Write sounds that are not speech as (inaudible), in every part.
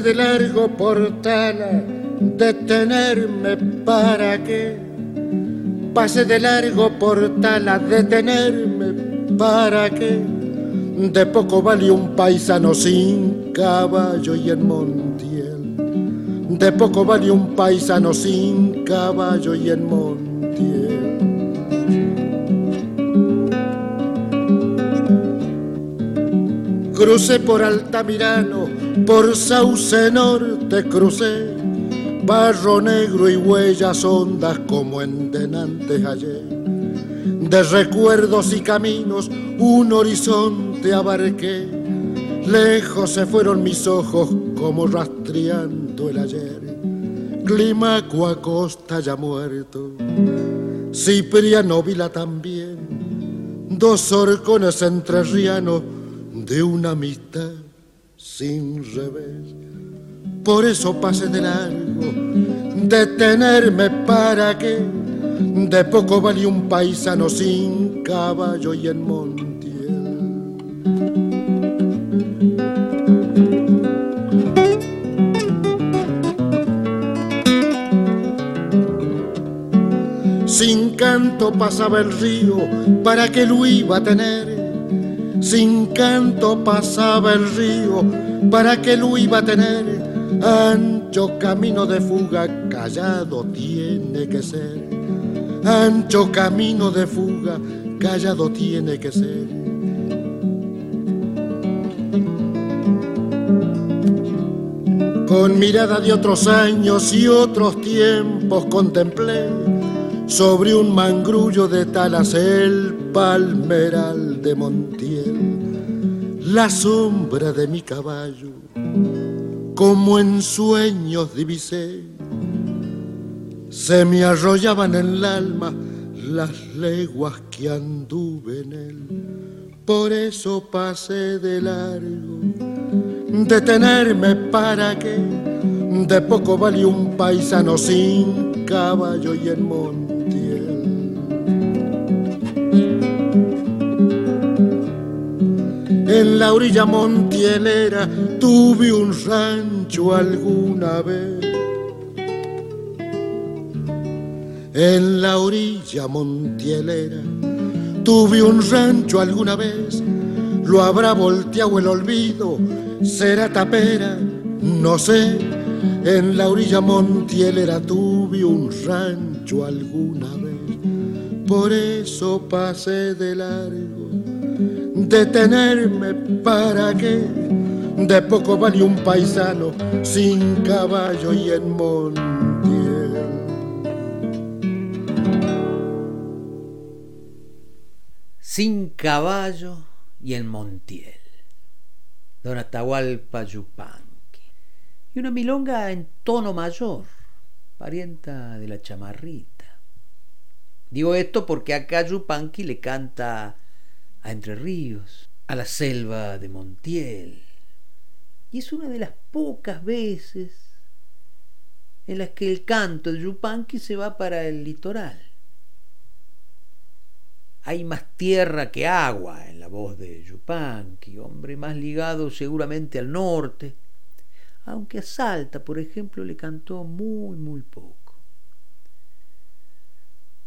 De largo portal, detenerme para qué. Pase de largo portal a detenerme para qué. De poco vale un paisano sin caballo y en Montiel. De poco vale un paisano sin caballo y en Montiel. Crucé por Altamirano por Sauce Norte crucé, barro negro y huellas hondas como en denantes ayer. De recuerdos y caminos un horizonte abarqué, lejos se fueron mis ojos como rastreando el ayer. Climaco a costa ya muerto, Cipriano Vila también, dos horcones entrerrianos de una amistad sin revés. Por eso pasé de largo, detenerme para que de poco valía un paisano sin caballo y en Montiel. Sin canto pasaba el río, ¿para que lo iba a tener? Sin canto pasaba el río, ¿para qué lo iba a tener? Ancho camino de fuga, callado tiene que ser. Ancho camino de fuga, callado tiene que ser. Con mirada de otros años y otros tiempos contemplé sobre un mangrullo de talas el palmeral de Montiel, la sombra de mi caballo, como en sueños divisé, se me arrollaban en el alma las leguas que anduve en él, por eso pasé de largo, detenerme para que de poco vale un paisano sin caballo y en monte En la orilla montielera tuve un rancho alguna vez. En la orilla montielera tuve un rancho alguna vez. Lo habrá volteado el olvido, será tapera, no sé. En la orilla montielera tuve un rancho alguna vez. Por eso pasé de largo detenerme para que de poco vale un paisano sin caballo y en Montiel. Sin caballo y en Montiel. Don Atahualpa Yupanqui. Y una milonga en tono mayor, parienta de la chamarrita. Digo esto porque acá Yupanqui le canta a Entre Ríos, a la selva de Montiel. Y es una de las pocas veces en las que el canto de Yupanqui se va para el litoral. Hay más tierra que agua en la voz de Yupanqui, hombre más ligado seguramente al norte, aunque a Salta, por ejemplo, le cantó muy, muy poco.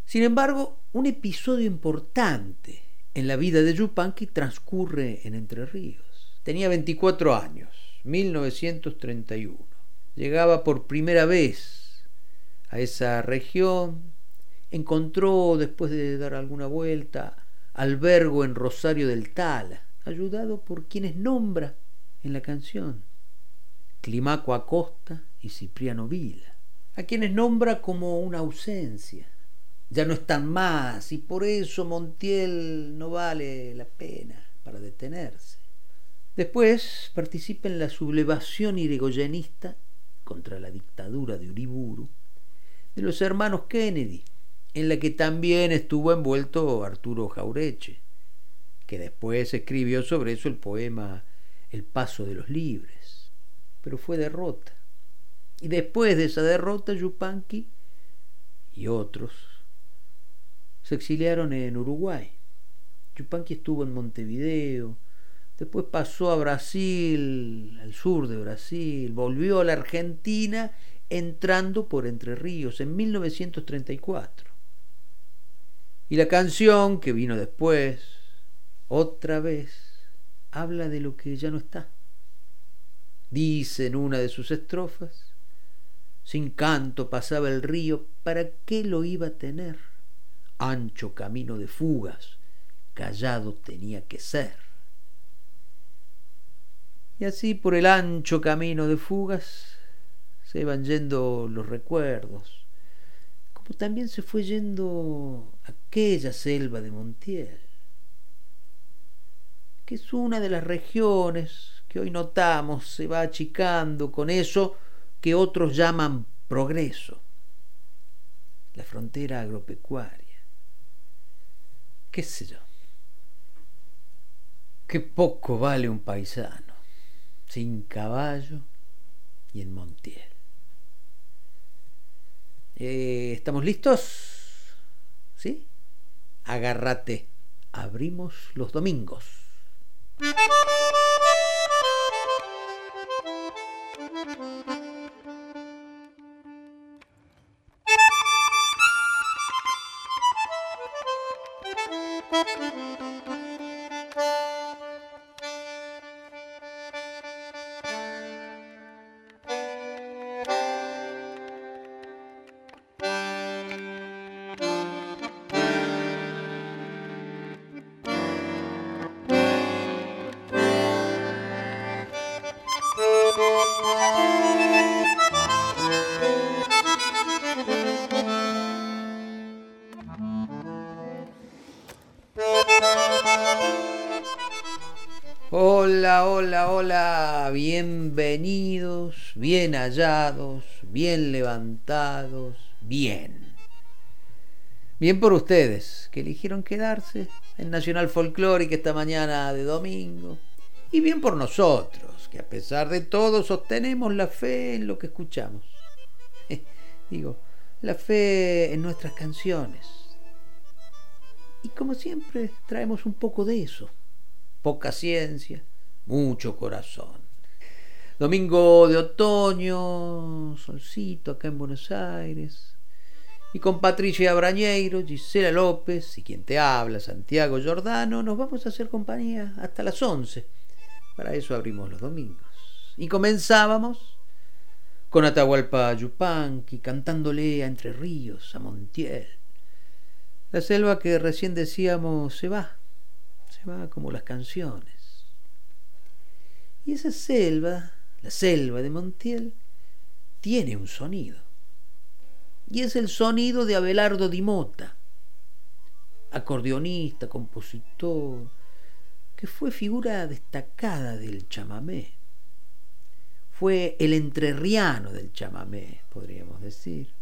Sin embargo, un episodio importante en la vida de Yupanqui transcurre en Entre Ríos. Tenía 24 años, 1931. Llegaba por primera vez a esa región, encontró, después de dar alguna vuelta, albergo en Rosario del Tala, ayudado por quienes nombra en la canción, Climaco Acosta y Cipriano Vila, a quienes nombra como una ausencia, ya no están más y por eso Montiel no vale la pena. para detenerse. Después participa en la sublevación irigoyenista contra la dictadura de Uriburu de los hermanos Kennedy, en la que también estuvo envuelto Arturo Jaureche, que después escribió sobre eso el poema El paso de los libres, pero fue derrota. Y después de esa derrota, Yupanqui y otros se exiliaron en Uruguay. Yupanqui estuvo en Montevideo, después pasó a Brasil, al sur de Brasil, volvió a la Argentina entrando por Entre Ríos en 1934. Y la canción que vino después, otra vez, habla de lo que ya no está. Dice en una de sus estrofas, sin canto pasaba el río, ¿para qué lo iba a tener? Ancho camino de fugas, callado tenía que ser. Y así por el ancho camino de fugas se van yendo los recuerdos, como también se fue yendo aquella selva de Montiel, que es una de las regiones que hoy notamos se va achicando con eso que otros llaman progreso, la frontera agropecuaria. ¿Qué sé yo? Qué poco vale un paisano, sin caballo y en Montiel. Eh, ¿Estamos listos? ¿Sí? Agárrate. Abrimos los domingos. (laughs) bien hallados, bien levantados, bien. Bien por ustedes, que eligieron quedarse en Nacional Folclórica esta mañana de domingo. Y bien por nosotros, que a pesar de todo sostenemos la fe en lo que escuchamos. (laughs) Digo, la fe en nuestras canciones. Y como siempre, traemos un poco de eso poca ciencia, mucho corazón. Domingo de otoño, solcito acá en Buenos Aires. Y con Patricia Brañeiro, Gisela López y quien te habla, Santiago Giordano, nos vamos a hacer compañía hasta las 11. Para eso abrimos los domingos. Y comenzábamos con Atahualpa Yupanqui cantándole a Entre Ríos, a Montiel. La selva que recién decíamos se va, va como las canciones. Y esa selva, la selva de Montiel, tiene un sonido. Y es el sonido de Abelardo Di Mota, acordeonista, compositor, que fue figura destacada del chamamé. Fue el entrerriano del chamamé, podríamos decir.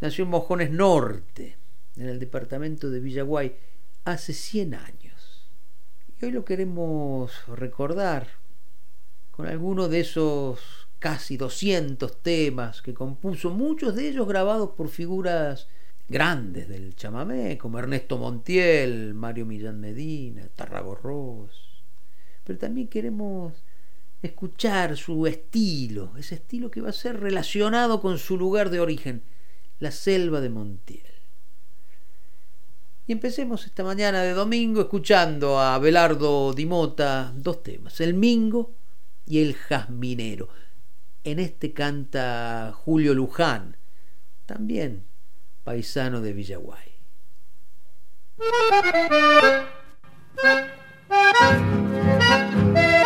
Nació en Mojones Norte, en el departamento de Villaguay, hace 100 años. Y hoy lo queremos recordar con alguno de esos casi 200 temas que compuso, muchos de ellos grabados por figuras grandes del chamamé, como Ernesto Montiel, Mario Millán Medina, Tarragorros. Pero también queremos escuchar su estilo, ese estilo que va a ser relacionado con su lugar de origen, la selva de Montiel. Y empecemos esta mañana de domingo escuchando a Belardo Dimota dos temas, el Mingo y el Jazminero. En este canta Julio Luján, también paisano de Villaguay. (laughs)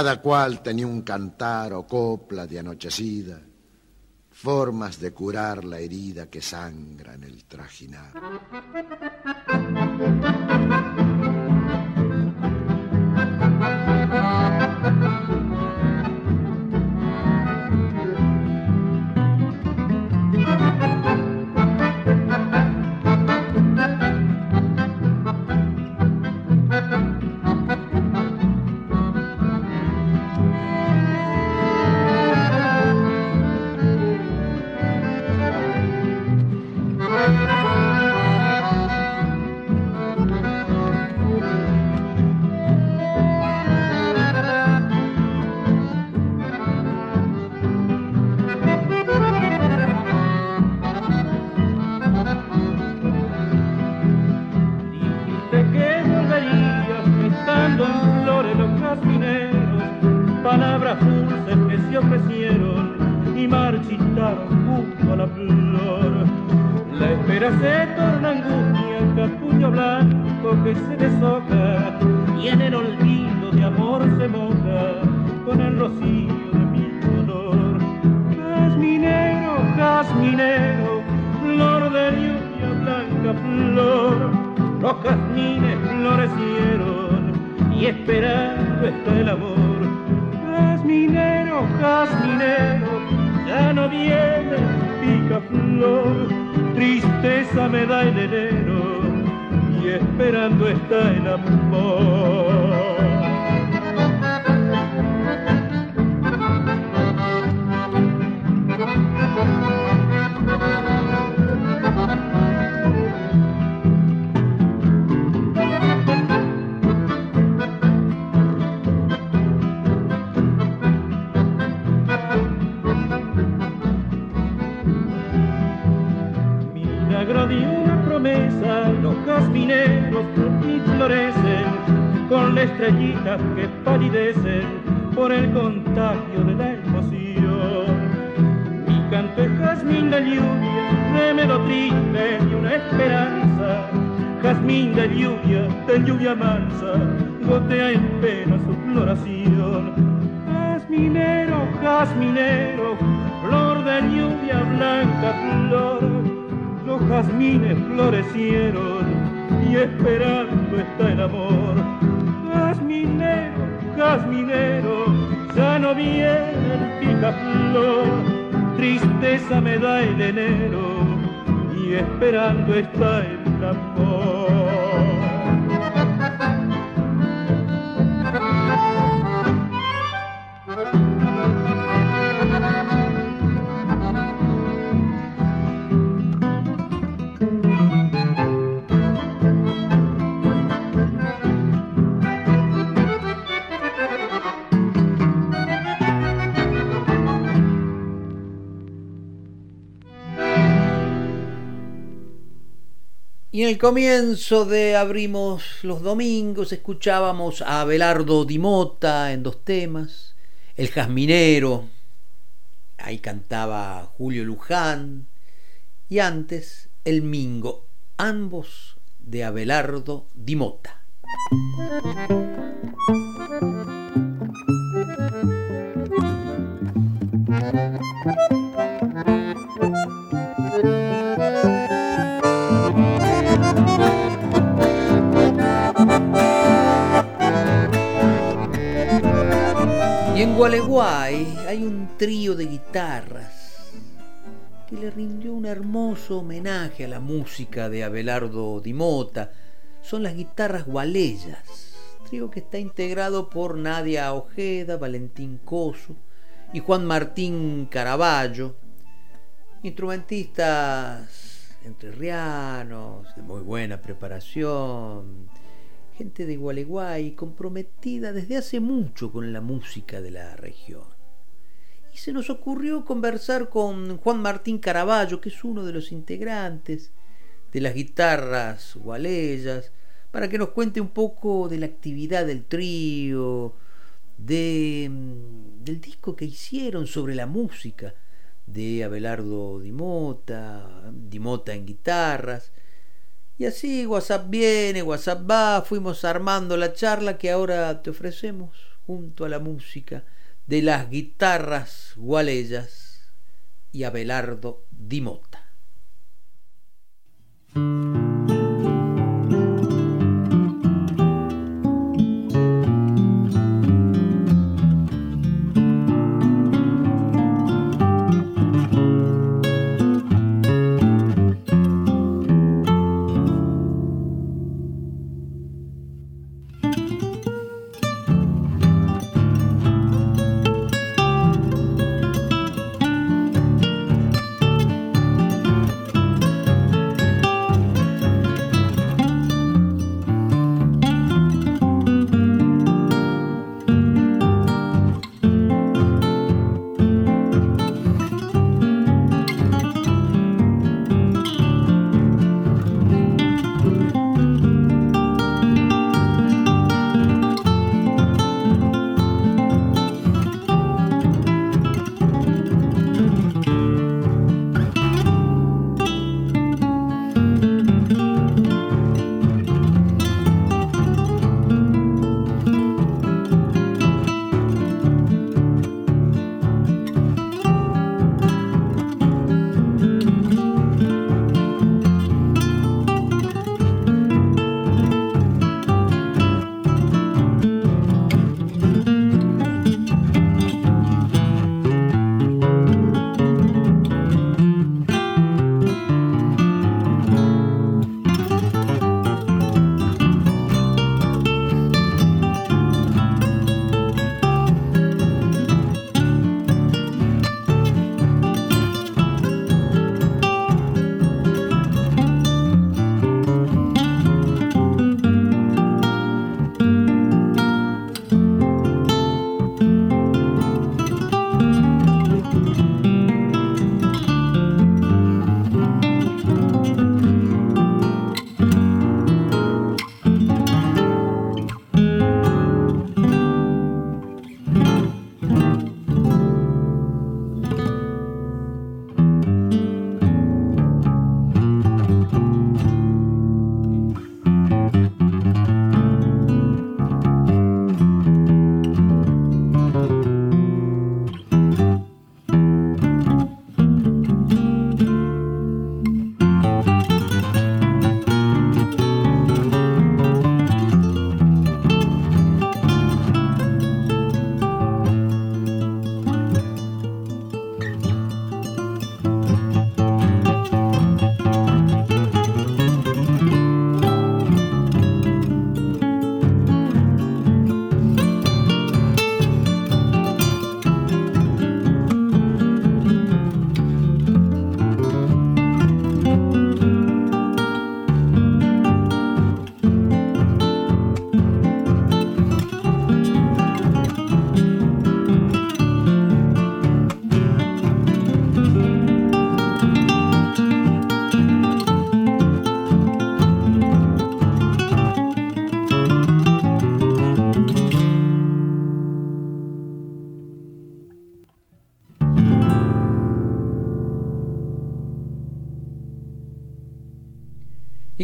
Cada cual tenía un cantar o copla de anochecida, formas de curar la herida que sangra que palidecen por el contagio de la emoción. Mi canto es jazmín de lluvia, remedo triste y una esperanza. Jazmín de lluvia, de lluvia mansa, gotea en pena su floración. Jazminero, jazminero, flor de lluvia blanca, flor. Los jazmines florecieron y esperando está el amor gas minero, ya no viene el picaflor, tristeza me da el enero y esperando está el amor. En el comienzo de Abrimos los Domingos escuchábamos a Abelardo Dimota en dos temas, El Jazminero, ahí cantaba Julio Luján, y antes El Mingo, ambos de Abelardo Dimota. En Gualeguay hay un trío de guitarras que le rindió un hermoso homenaje a la música de Abelardo Dimota. Son las guitarras gualeyas, trío que está integrado por Nadia Ojeda, Valentín Coso y Juan Martín Caraballo, instrumentistas entrerrianos, de muy buena preparación, gente de Gualeguay comprometida desde hace mucho con la música de la región. Y se nos ocurrió conversar con Juan Martín Caraballo, que es uno de los integrantes de las guitarras gualeyas, para que nos cuente un poco de la actividad del trío, de, mm, del disco que hicieron sobre la música de Abelardo Dimota, Dimota en guitarras. Y así WhatsApp viene, WhatsApp va, fuimos armando la charla que ahora te ofrecemos junto a la música de las guitarras gualeyas y Abelardo Dimota.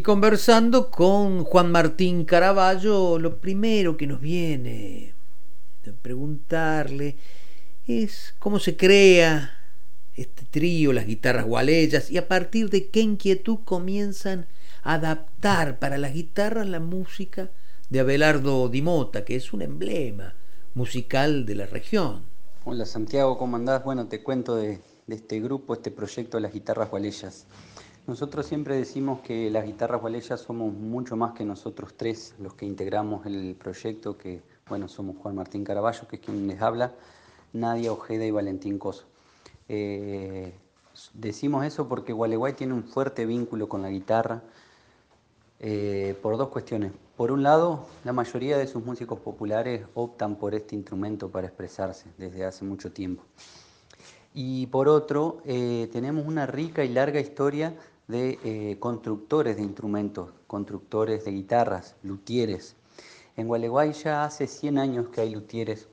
Conversando con Juan Martín Caraballo, lo primero que nos viene a preguntarle es cómo se crea este trío, las guitarras gualeyas, y a partir de qué inquietud comienzan a adaptar para las guitarras la música de Abelardo Dimota, que es un emblema musical de la región. Hola Santiago, ¿cómo andás? Bueno, te cuento de, este grupo, este proyecto de las guitarras gualeyas. Nosotros siempre decimos que las guitarras gualeyas somos mucho más que nosotros tres, los que integramos el proyecto, que bueno, somos Juan Martín Caraballo, que es quien les habla, Nadia Ojeda y Valentín Coso. Eh, decimos eso porque Gualeguay tiene un fuerte vínculo con la guitarra eh, por dos cuestiones. Por un lado, la mayoría de sus músicos populares optan por este instrumento para expresarse desde hace mucho tiempo. Y por otro, eh, tenemos una rica y larga historia de eh, constructores de instrumentos, constructores de guitarras, luthieres. En Gualeguay ya hace 100 años que hay luthieres.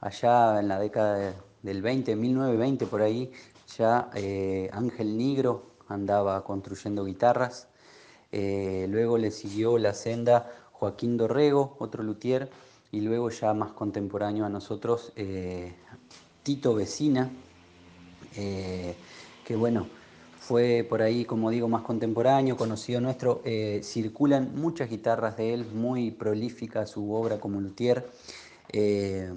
Allá en la década del 20, 1920 por ahí, ya eh, Ángel Nigro andaba construyendo guitarras, eh, luego le siguió la senda Joaquín Dorrego, otro luthier, y luego ya más contemporáneo a nosotros, Tito Vecina, que bueno, fue por ahí, como digo, más contemporáneo, conocido nuestro. Eh, circulan muchas guitarras de él, muy prolífica su obra como luthier. Eh,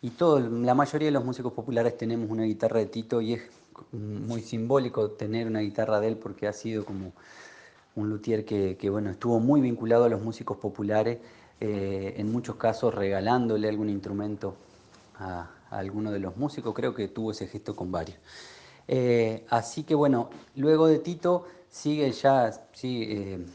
y todo, la mayoría de los músicos populares tenemos una guitarra de Tito y es muy simbólico tener una guitarra de él porque ha sido como un luthier que, bueno, estuvo muy vinculado a los músicos populares, eh, en muchos casos regalándole algún instrumento a, a alguno de los músicos, creo que tuvo ese gesto con varios. Eh, así que bueno, luego de Tito sigue ya, sí, eh,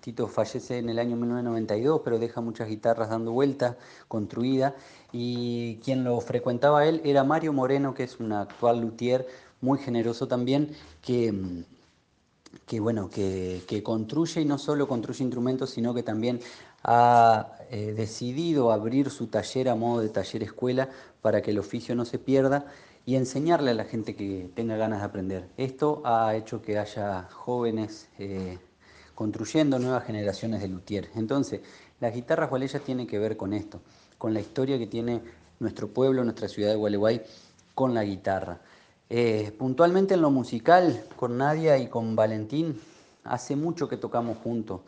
Tito fallece en el año 1992, pero deja muchas guitarras dando vueltas, construidas, y quien lo frecuentaba él era Mario Moreno, que es un actual luthier muy generoso también, que, que bueno, que, construye y no solo construye instrumentos, sino que también ha eh, decidido abrir su taller a modo de taller escuela para que el oficio no se pierda y enseñarle a la gente que tenga ganas de aprender. Esto ha hecho que haya jóvenes eh, construyendo nuevas generaciones de luthier. Entonces, las guitarras gualeyas tienen que ver con esto, con la historia que tiene nuestro pueblo, nuestra ciudad de Gualeguay, con la guitarra. Eh, puntualmente en lo musical, con Nadia y con Valentín, hace mucho que tocamos juntos,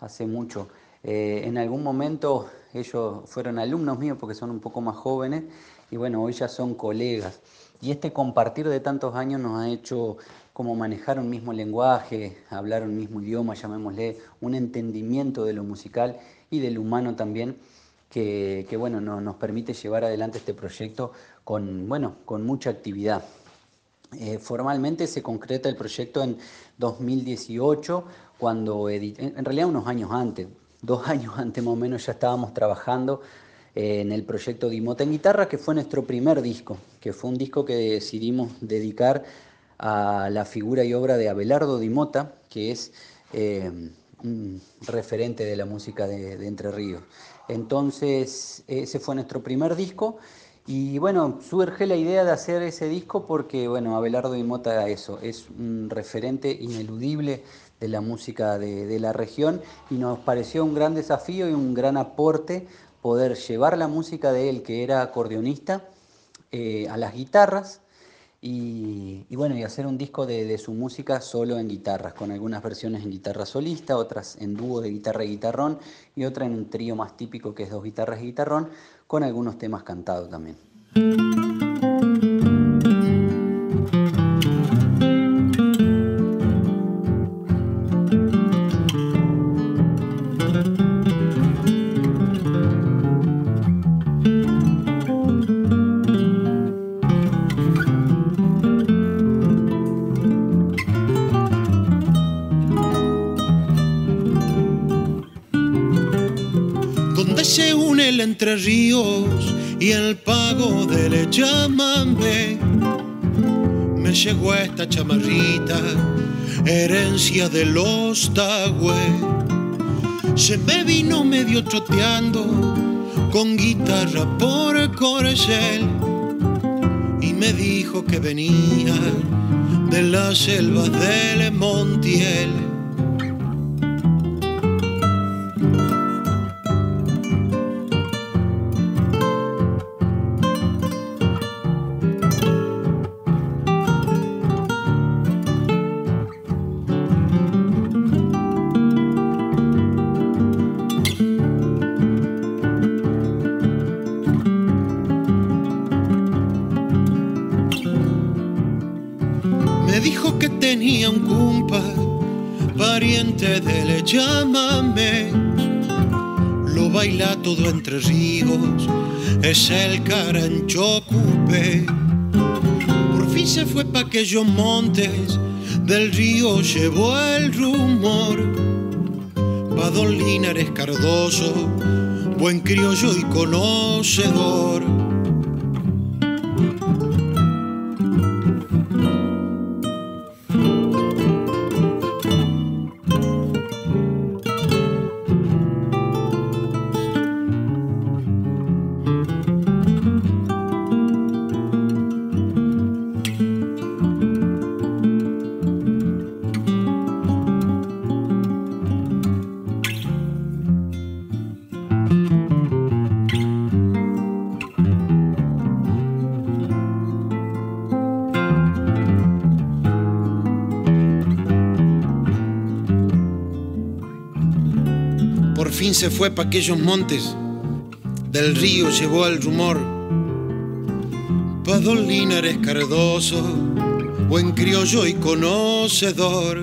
hace mucho. Eh, en algún momento ellos fueron alumnos míos porque son un poco más jóvenes y bueno, hoy ya son colegas. Y este compartir de tantos años nos ha hecho como manejar un mismo lenguaje, hablar un mismo idioma, llamémosle, un entendimiento de lo musical y del humano también, que, bueno, nos permite llevar adelante este proyecto con, bueno, con mucha actividad. Eh, formalmente se concreta el proyecto en 2018, cuando en realidad unos años antes, dos (laughs) años antes más o menos ya estábamos trabajando en el proyecto Dimota en Guitarra, que fue nuestro primer disco, que fue un disco que decidimos dedicar a la figura y obra de Abelardo Dimota, que es eh, un referente de la música de, Entre Ríos. Entonces, ese fue nuestro primer disco. Y bueno, surge la idea de hacer ese disco porque, bueno, Abelardo Dimota eso, es un referente ineludible de la música de, de, la región y nos pareció un gran desafío y un gran aporte poder llevar la música de él, que era acordeonista, eh, a las guitarras y, bueno, y hacer un disco de, su música solo en guitarras, con algunas versiones en guitarra solista, otras en dúo de guitarra y guitarrón y otra en un trío más típico que es dos guitarras y guitarrón, con algunos temas cantados también. Ríos y el pago del llamame. Me llegó esta chamarrita, herencia de los Tagüe. Se me vino medio troteando con guitarra por corcel y me dijo que venía de las selvas del Montiel es el carancho cupe. Por fin se fue pa' aquellos montes, del río llevó el rumor. Pa' don Linares Cardoso, buen criollo y conocedor fue pa' aquellos montes, del río llevó el rumor. Pa' don Linares Cardoso, buen criollo y conocedor.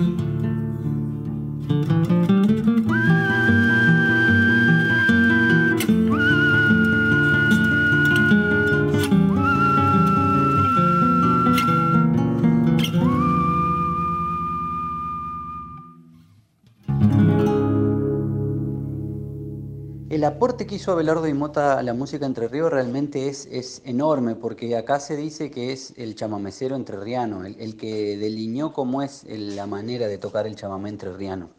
Hizo Abelardo y Mota a la música Entre Ríos realmente es, es enorme, porque acá se dice que es el chamamecero entrerriano, el, el que delineó cómo es la manera de tocar el chamamé entrerriano.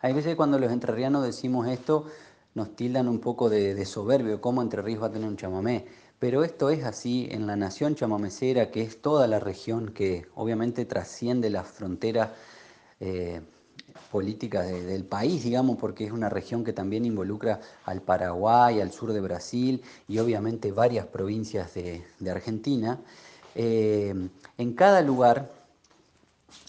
Hay veces cuando los entrerrianos decimos esto, nos tildan un poco de, soberbio, cómo Entre Ríos va a tener un chamamé. Pero esto es así en la nación chamamecera, que es toda la región que obviamente trasciende las fronteras eh, políticas de- del país, digamos, porque es una región que también involucra al Paraguay, al sur de Brasil y obviamente varias provincias de, Argentina. Eh, en cada lugar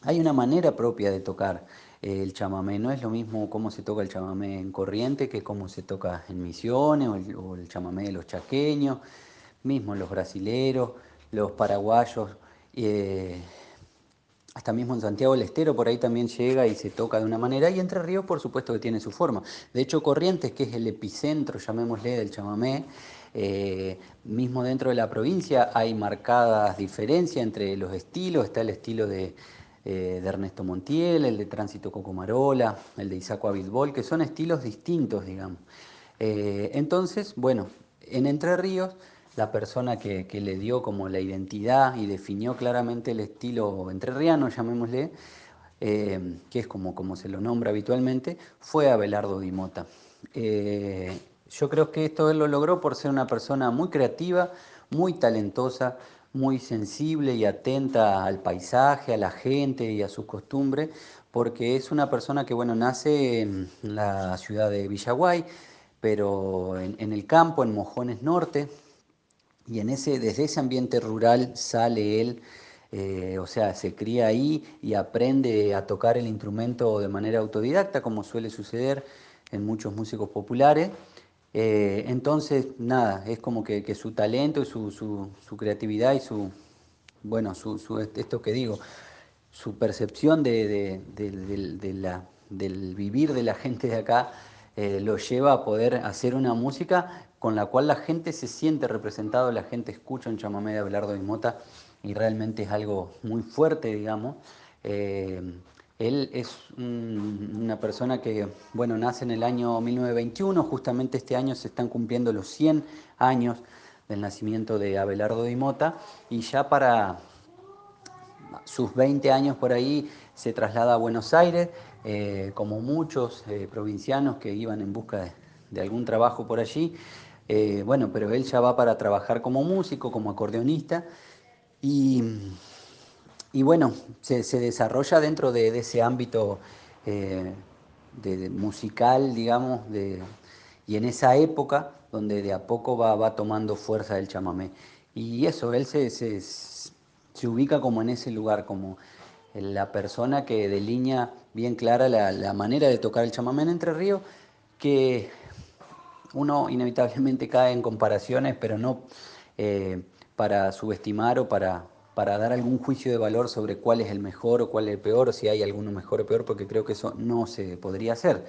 hay una manera propia de tocar eh, el chamamé. No es lo mismo cómo se toca el chamamé en Corriente que cómo se toca en Misiones o el, o chamamé de los chaqueños, mismo los brasileros, los paraguayos. eh, hasta mismo en Santiago del Estero por ahí también llega y se toca de una manera, y Entre Ríos por supuesto que tiene su forma. De hecho Corrientes, que es el epicentro, llamémosle, del chamamé, eh, mismo dentro de la provincia hay marcadas diferencias entre los estilos, está el estilo de, eh, Ernesto Montiel, el de Tránsito Cocomarola, el de Isaco Abilbol, que son estilos distintos, digamos. Eh, entonces, bueno, en Entre Ríos la persona que, que le dio como la identidad y definió claramente el estilo entrerriano, llamémosle, eh, que es como, como se lo nombra habitualmente, fue Abelardo Di Mota. Eh, yo creo que esto él lo logró por ser una persona muy creativa, muy talentosa, muy sensible y atenta al paisaje, a la gente y a sus costumbres, porque es una persona que, bueno, nace en la ciudad de Villaguay, pero en, en el campo, en Mojones Norte, y en ese, desde ese ambiente rural sale él, eh, o sea, se cría ahí y aprende a tocar el instrumento de manera autodidacta, como suele suceder en muchos músicos populares. Eh, entonces, nada, es como que, su talento y su, su- su creatividad y su, bueno, su, su- esto que digo, su percepción de, del vivir de la (laughs) gente de acá eh, lo lleva a poder hacer una música con la cual la gente se siente representado, la gente escucha un chamamé de Abelardo y Mota y realmente es algo muy fuerte, digamos. Eh, él es un- una persona que, bueno, nace en el año 1921, justamente este año se están cumpliendo los 100 años del nacimiento de Abelardo y Mota y ya para sus 20 años por ahí se traslada a Buenos Aires, eh, como muchos eh, provincianos que iban en busca de algún trabajo por allí. Eh, bueno, pero él ya va para trabajar como músico, como acordeonista, y, y bueno, se, desarrolla dentro de, ese ámbito eh, de- musical, digamos, y en esa época donde de a poco va, va tomando fuerza el chamamé. Y eso, él se, se, se ubica como en ese lugar, como la persona que delinea bien clara la, la manera de tocar el chamamé en Entre Ríos, que uno inevitablemente cae en comparaciones, pero no eh, para subestimar o para, para dar algún juicio de valor sobre cuál es el mejor o cuál es el peor, o si hay alguno mejor o peor, porque creo que eso no se podría hacer.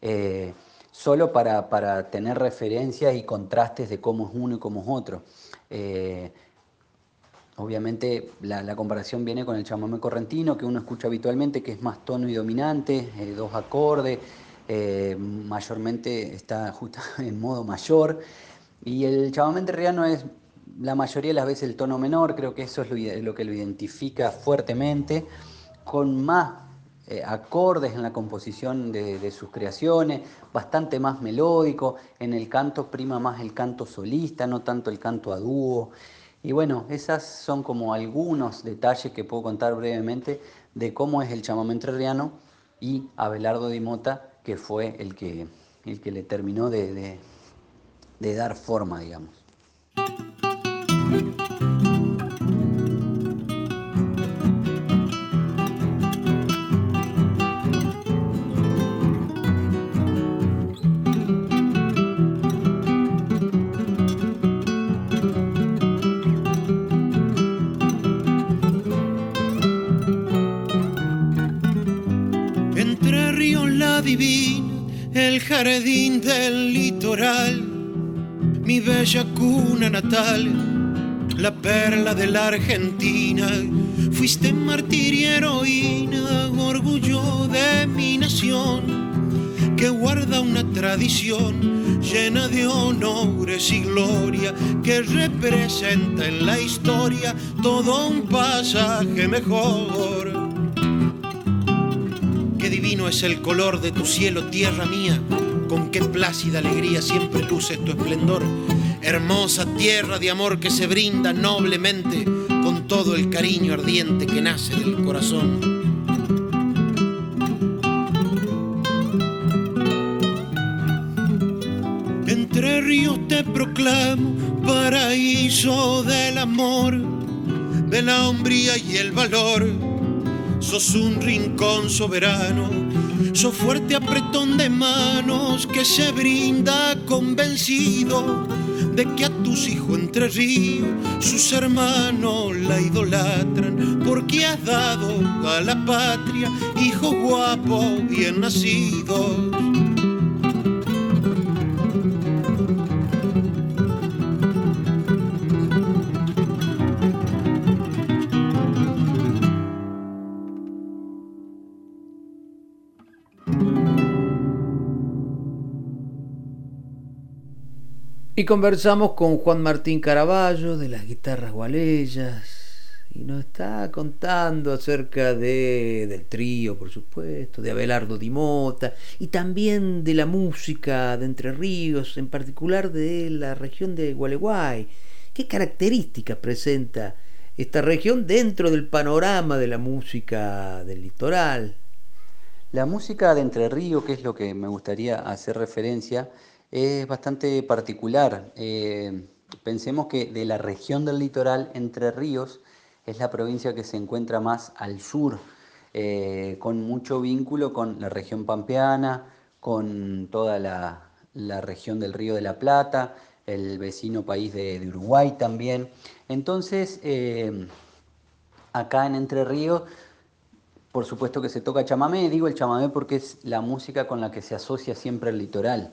Eh, solo para, para tener referencias y contrastes de cómo es uno y cómo es otro. Eh, Obviamente la, comparación viene con el chamamé correntino que uno escucha habitualmente, que es más tono y dominante, dos acordes, eh, mayormente está justo (laughs) en modo mayor. Y el chamamé entrerriano es la mayoría de las veces el tono menor, creo que eso es lo, que lo identifica fuertemente, con más eh, acordes en la composición de, de sus creaciones, bastante más melódico, en el canto prima más el canto solista, no tanto el canto a dúo. Y bueno, esas son como algunos detalles que puedo contar brevemente de cómo es el chamamé entrerriano y Abelardo Di Mota, que fue el que, el que le terminó de, de- de dar forma, digamos. Jardín del litoral, mi bella cuna natal, la perla de la Argentina. Fuiste mártir y heroína, orgullo de mi nación que guarda una tradición llena de honores y gloria, que representa en la historia todo un pasaje mejor. Qué divino es el color de tu cielo, tierra mía, con qué plácida alegría siempre luces tu esplendor. Hermosa tierra de amor que se brinda noblemente con todo el cariño ardiente que nace del corazón. ríos te proclamo, paraíso del amor, de la hombría y el valor. Sos un rincón soberano, sos fuerte apretón de manos que se brinda convencido de que a tus hijos entre ríos sus hermanos la idolatran porque has dado a la patria hijos guapos bien nacidos Conversamos con Juan Martín Caraballo de las guitarras gualeyas y nos está contando acerca de, del trío, por supuesto, de Abelardo Dimota y también de la música de Entre Ríos, en particular de la región de Gualeguay. ¿Qué características presenta esta región dentro del panorama de la música del litoral? La música de Entre Ríos, que es lo que me gustaría hacer referencia, es bastante particular. Eh, pensemos que de la región del litoral, Entre Ríos, es la provincia que se encuentra más al sur, eh, con mucho vínculo con la región pampeana, con toda la, región del Río de la Plata, el vecino país de, Uruguay también. Entonces, eh, acá en Entre Ríos, por supuesto que se toca chamamé, digo el chamamé porque es la música con la que se asocia siempre el litoral.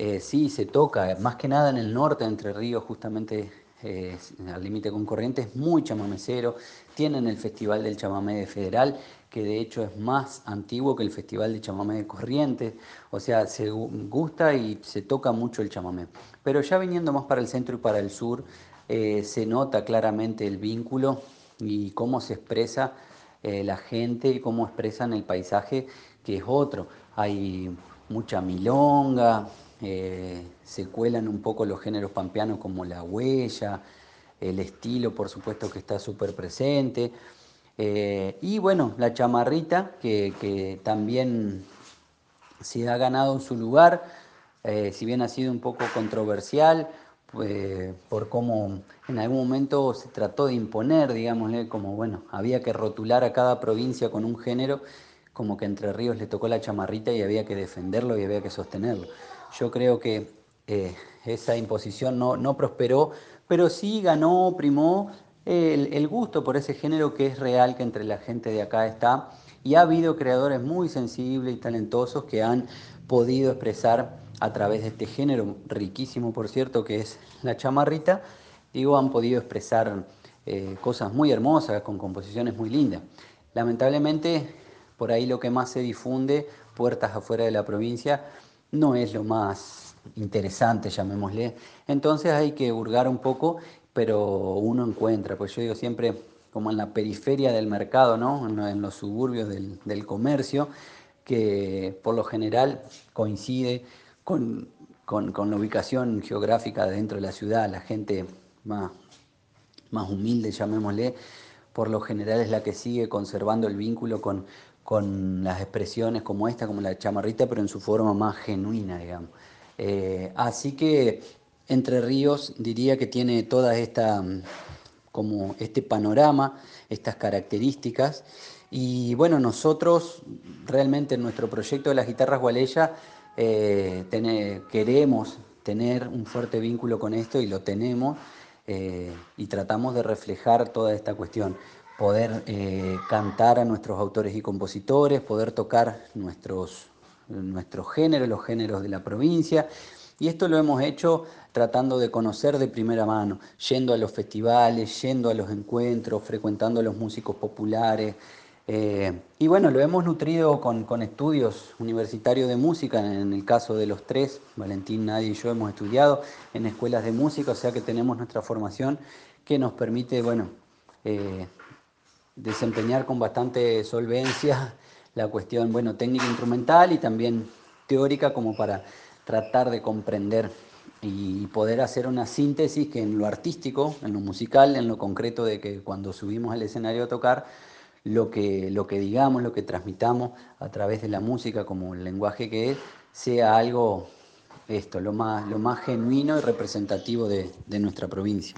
Eh, sí, se toca, más que nada en el norte de Entre Ríos, justamente eh, al límite con Corrientes, muy chamamecero. Tienen el Festival del Chamamé de Federal, que de hecho es más antiguo que el Festival de Chamamé de Corrientes. O sea, se gusta y se toca mucho el chamamé. Pero ya viniendo más para el centro y para el sur, eh, se nota claramente el vínculo y cómo se expresa la gente y cómo expresan el paisaje, que es otro. Hay mucha milonga, eh, se cuelan un poco los géneros pampeanos como la huella, el estilo por supuesto que está súper presente. Eh, y bueno, la chamarrita que, también se ha ganado su lugar, eh, si bien ha sido un poco controversial, por cómo en algún momento se trató de imponer, digámosle, como bueno, había que rotular a cada provincia con un género, como que Entre Ríos le tocó la chamarrita y había que defenderlo y había que sostenerlo. Yo creo que eh, esa imposición no, prosperó, pero sí ganó, primó el, gusto por ese género que es real, que entre la gente de acá está. Y ha habido creadores muy sensibles y talentosos que han podido expresar a través de este género, riquísimo por cierto, que es la chamarrita, digo, han podido expresar eh, cosas muy hermosas, con composiciones muy lindas. Lamentablemente, por ahí lo que más se difunde, puertas afuera de la provincia, no es lo más interesante, llamémosle. Entonces hay que hurgar un poco, pero uno encuentra, pues yo digo siempre como en la periferia del mercado, ¿no? en, los suburbios del, comercio, que por lo general coincide con, la ubicación geográfica dentro de la ciudad, la gente más, más humilde, llamémosle, por lo general es la que sigue conservando el vínculo con, con las expresiones como esta, como la chamarrita, pero en su forma más genuina, digamos. Eh, así que Entre Ríos diría que tiene toda esta, como este panorama, estas características. Y bueno, nosotros realmente en nuestro proyecto de las guitarras Gualeya eh, queremos tener un fuerte vínculo con esto y lo tenemos eh, y tratamos de reflejar toda esta cuestión. Poder eh, cantar a nuestros autores y compositores, poder tocar nuestros, nuestros géneros, los géneros de la provincia. Y esto lo hemos hecho tratando de conocer de primera mano, yendo a los festivales, yendo a los encuentros, frecuentando a los músicos populares. Eh, y bueno, lo hemos nutrido con, con, estudios universitarios de música, en el caso de los tres, Valentín, Nadie y yo hemos estudiado en escuelas de música, o sea que tenemos nuestra formación que nos permite, bueno, eh, desempeñar con bastante solvencia la cuestión, bueno, técnica instrumental y también teórica como para tratar de comprender y poder hacer una síntesis que en lo artístico, en lo musical, en lo concreto de que cuando subimos al escenario a tocar, lo que, lo que digamos, lo que transmitamos a través de la música como el lenguaje que es, sea algo esto, lo más, lo más genuino y representativo de, de nuestra provincia.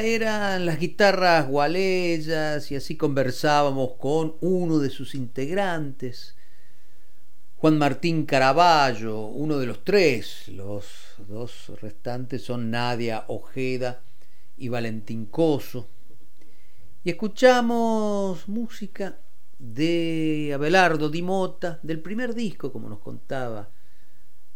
Eran las guitarras gualeyas y así conversábamos con uno de sus integrantes, Juan Martín Caraballo, uno de los tres, los dos restantes son Nadia Ojeda y Valentín Coso. Y escuchamos música de Abelardo Di Mota, del primer disco, como nos contaba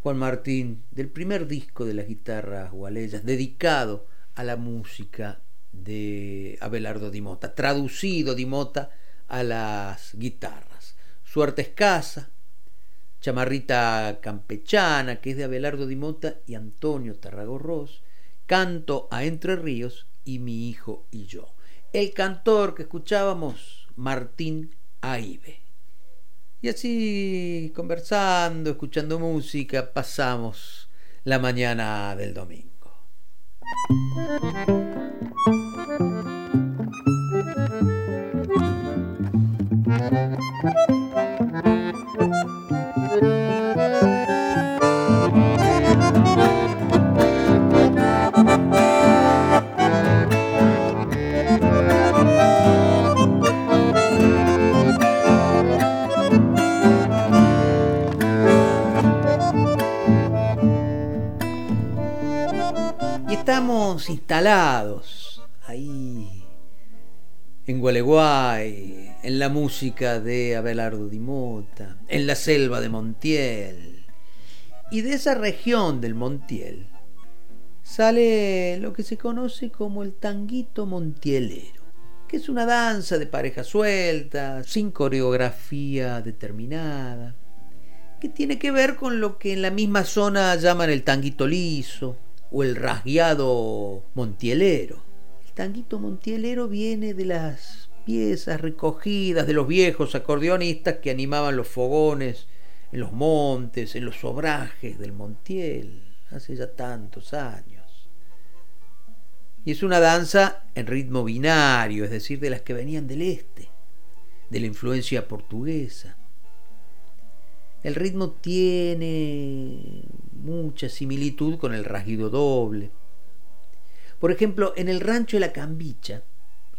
Juan Martín, del primer disco de las guitarras gualeyas, dedicado a la música de Abelardo Di Mota, traducido Di Mota a las guitarras. Suerte escasa, Chamarrita campechana, que es de Abelardo Dimota y Antonio Tarragorros, Canto a Entre Ríos y Mi hijo y yo. El cantor que escuchábamos, Martín Aibe. Y así, conversando, escuchando música, pasamos la mañana del domingo thank you. Estamos instalados ahí en Gualeguay, en la música de Abelardo Di Mota, en la selva de Montiel. Y de esa región del Montiel sale lo que se conoce como el tanguito montielero, que es una danza de pareja suelta, sin coreografía determinada, que tiene que ver con lo que en la misma zona llaman el tanguito liso, o el rasgueado montielero. El tanguito montielero viene de las piezas recogidas de los viejos acordeonistas que animaban los fogones en los montes, en los sobrajes del Montiel, hace ya tantos años. Y es una danza en ritmo binario, es decir, de las que venían del este, de la influencia portuguesa. El ritmo tiene mucha similitud con el rasguido doble. Por ejemplo, en el rancho de la Cambicha,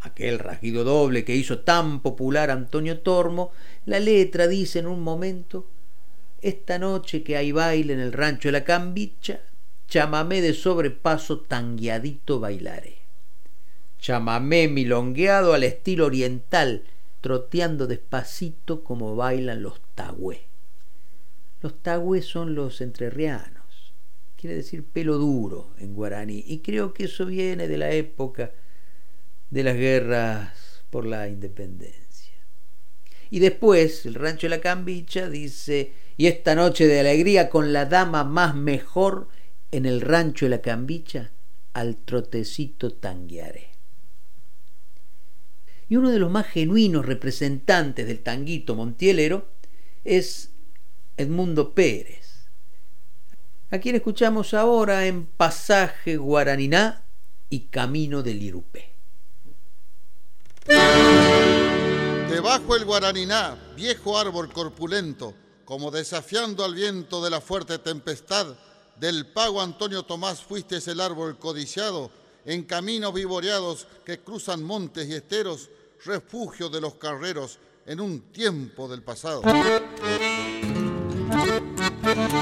aquel rasguido doble que hizo tan popular Antonio Tormo, la letra dice en un momento, esta noche que hay baile en el rancho de la Cambicha, chamamé de sobrepaso tangueadito bailaré. Chamamé milongueado al estilo oriental, troteando despacito como bailan los tagües. Los tagües son los entrerrianos quiere decir pelo duro en guaraní, y creo que eso viene de la época de las guerras por la independencia. Y después, el rancho de la Cambicha dice, y esta noche de alegría con la dama más mejor en el rancho de la Cambicha, al trotecito tanguearé. Y uno de los más genuinos representantes del tanguito montielero es Edmundo Pérez a quien escuchamos ahora en Pasaje Guaraniná y Camino del Irupé. Debajo el Guaraniná, viejo árbol corpulento, como desafiando al viento de la fuerte tempestad, del pago Antonio Tomás fuiste el árbol codiciado, en caminos vivoreados que cruzan montes y esteros, refugio de los carreros en un tiempo del pasado.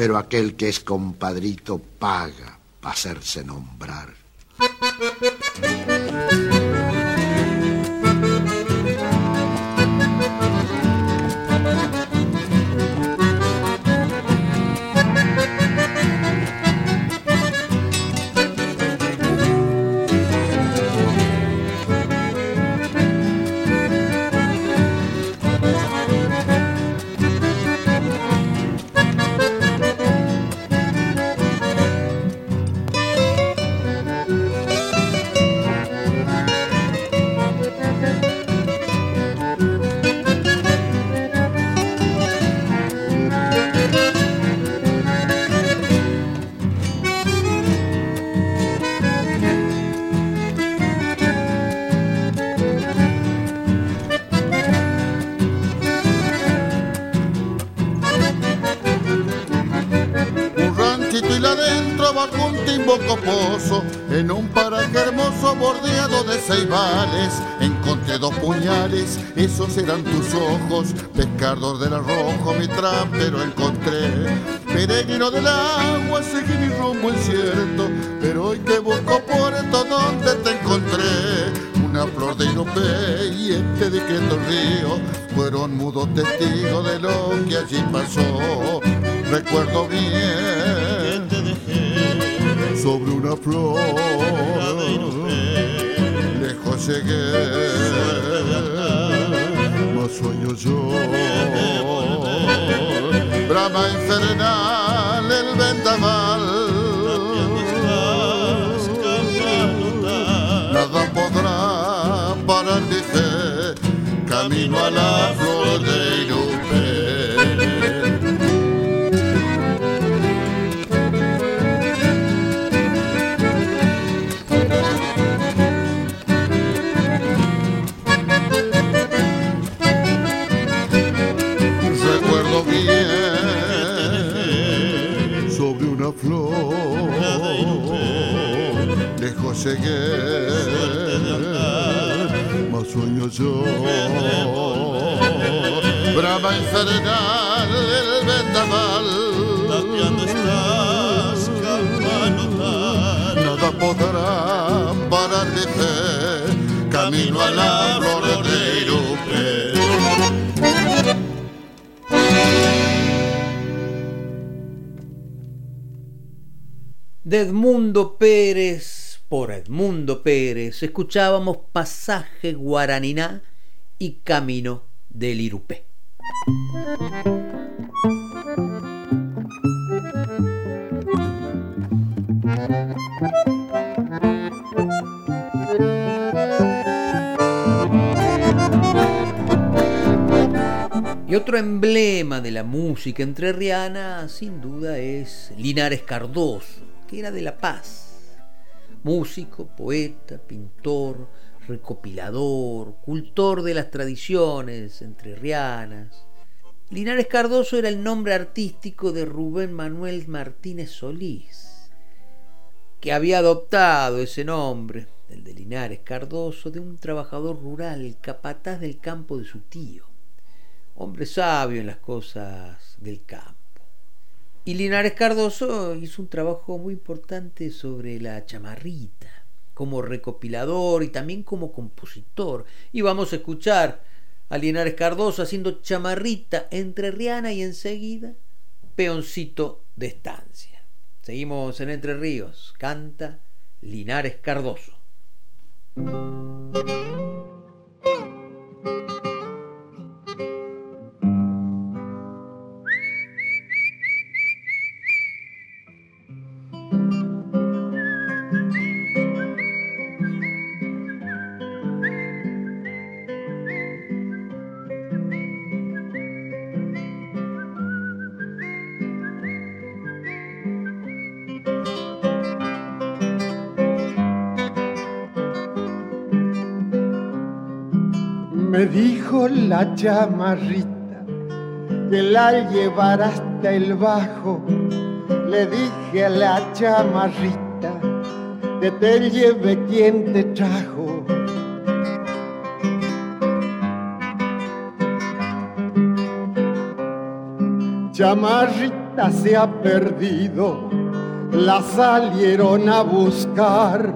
pero aquel que es compadrito paga para hacerse nombrar. Dos puñales, esos eran tus ojos Pescador del arrojo, mi trampero encontré. Peregrino del agua, seguí mi rumbo incierto Pero hoy te busco por esto donde te encontré. Una flor de Irope y este discreto río Fueron mudos testigos de lo que allí pasó. Recuerdo bien sobre una flor. Lejos llegué, más sueño yo. Brama infernal, el vendaval. Nada podrá parar fe, camino a la flor llegué, más sueño yo. Brava infernal el vendaval, tapiando estás, Nada podrá parar de fe, camino a la flor de Irupe. de Edmundo Pérez Edmundo Pérez escuchábamos Pasaje Guaraniná y Camino del Irupé. Y otro emblema de la música entrerriana, sin duda, es Linares Cardoso, que era de La Paz músico, poeta, pintor, recopilador, cultor de las tradiciones entrerrianas. Linares Cardoso era el nombre artístico de Rubén Manuel Martínez Solís, que había adoptado ese nombre, el de Linares Cardoso, de un trabajador rural, capataz del campo de su tío, hombre sabio en las cosas del campo. Y Linares Cardoso hizo un trabajo muy importante sobre la chamarrita, como recopilador y también como compositor. Y vamos a escuchar a Linares Cardoso haciendo chamarrita entre Riana y enseguida peoncito de estancia. Seguimos en Entre Ríos, canta Linares Cardoso. Me dijo la chamarrita que la llevar hasta el bajo. Le dije a la chamarrita que te lleve quien te trajo. chamarrita se ha perdido, la salieron a buscar.